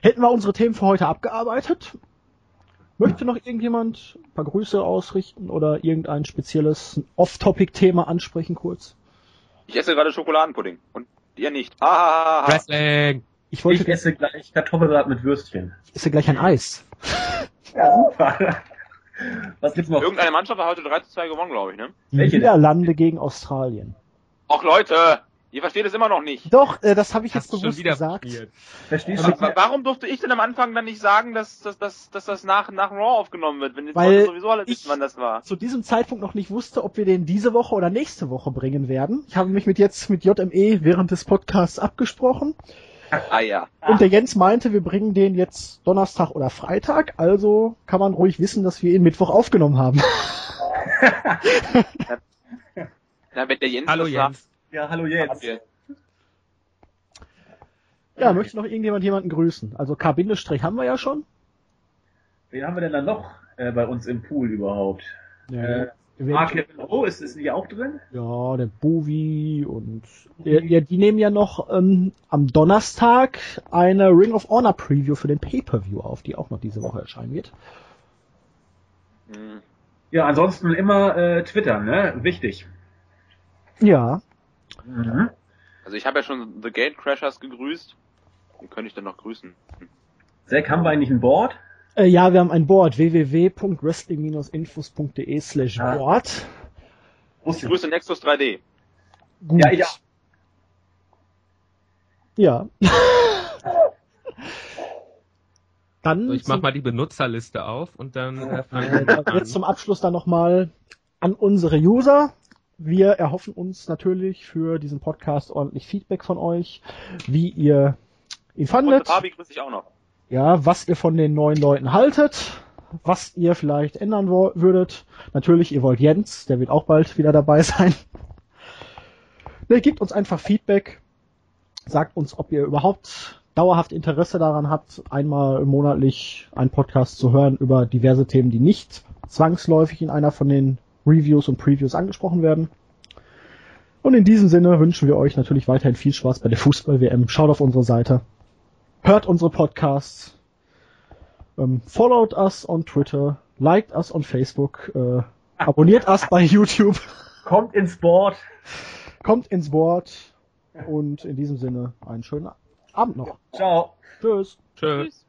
hätten wir unsere Themen für heute abgearbeitet. Möchte noch irgendjemand ein paar Grüße ausrichten oder irgendein spezielles Off-Topic-Thema ansprechen kurz? Ich esse gerade Schokoladenpudding und ihr nicht. Ah, ah, ah, ah. Wrestling! Ich wollte Ich esse gleich Kartoffelsalat mit Würstchen. ich esse gleich ein Eis. Ja, super. Was gibt's noch? Irgendeine Mannschaft hat heute 3 zu 2 gewonnen, glaube ich, ne? Die Welche denn? Niederlande gegen Australien. Och Leute, ihr versteht es immer noch nicht. Doch, äh, das habe ich jetzt Hast schon bewusst wieder gesagt. Verstehst du? wa- Warum durfte ich denn am Anfang dann nicht sagen, dass, dass, dass, dass das nach, nach Raw aufgenommen wird, wenn jetzt Weil Leute sowieso alle ich- wissen, wann das war? zu diesem Zeitpunkt noch nicht wusste, ob wir den diese Woche oder nächste Woche bringen werden. Ich habe mich mit jetzt mit JME während des Podcasts abgesprochen Ah ja. und der Jens meinte, wir bringen den jetzt Donnerstag oder Freitag, also kann man ruhig wissen, dass wir ihn Mittwoch aufgenommen haben. Na, wenn der Jens Hallo Jens. Ja, hallo sagt, jetzt. Ja, möchte noch irgendjemand jemanden grüßen? Also K- haben wir ja schon. Wen haben wir denn dann noch äh, bei uns im Pool überhaupt? Ja, Äh, Mark Kevin O, ist, ist die auch drin? ja der Bovi und ja, ja, die nehmen ja noch ähm, am Donnerstag eine Ring of Honor Preview für den Pay-Per-View auf, die auch noch diese Woche erscheinen wird. Hm. Ja, ansonsten immer äh, twittern, ne? Wichtig. Ja. Mhm. Also ich habe ja schon The Gatecrashers gegrüßt. Wie könnte ich denn noch grüßen? Zack, haben wir eigentlich ein Board? Äh, ja, wir haben ein Board www.wrestling-infos.de slash. Board. Ich grüße Nexus 3D. Gut. Ja, ich auch. Ja. Dann So, ich mach zum- mal die Benutzerliste auf und dann äh, jetzt zum Abschluss dann nochmal an unsere User. Wir erhoffen uns natürlich für diesen Podcast ordentlich Feedback von euch, wie ihr ihn Und fandet, Fabi grüße ich auch noch. Ja, was ihr von den neuen Leuten haltet, was ihr vielleicht ändern würdet. Natürlich, ihr wollt Jens, der wird auch bald wieder dabei sein. Ne, gebt uns einfach Feedback, sagt uns, ob ihr überhaupt dauerhaft Interesse daran habt, einmal monatlich einen Podcast zu hören über diverse Themen, die nicht zwangsläufig in einer von den Reviews und Previews angesprochen werden. Und in diesem Sinne wünschen wir euch natürlich weiterhin viel Spaß bei der Fußball-WM. Schaut auf unsere Seite, hört unsere Podcasts, ähm, followed us on Twitter, liked us on Facebook, äh, abonniert us bei YouTube, Kommt ins Board. kommt ins Board und in diesem Sinne einen schönen Abend noch. Ciao. Tschüss. Tschö. Tschüss.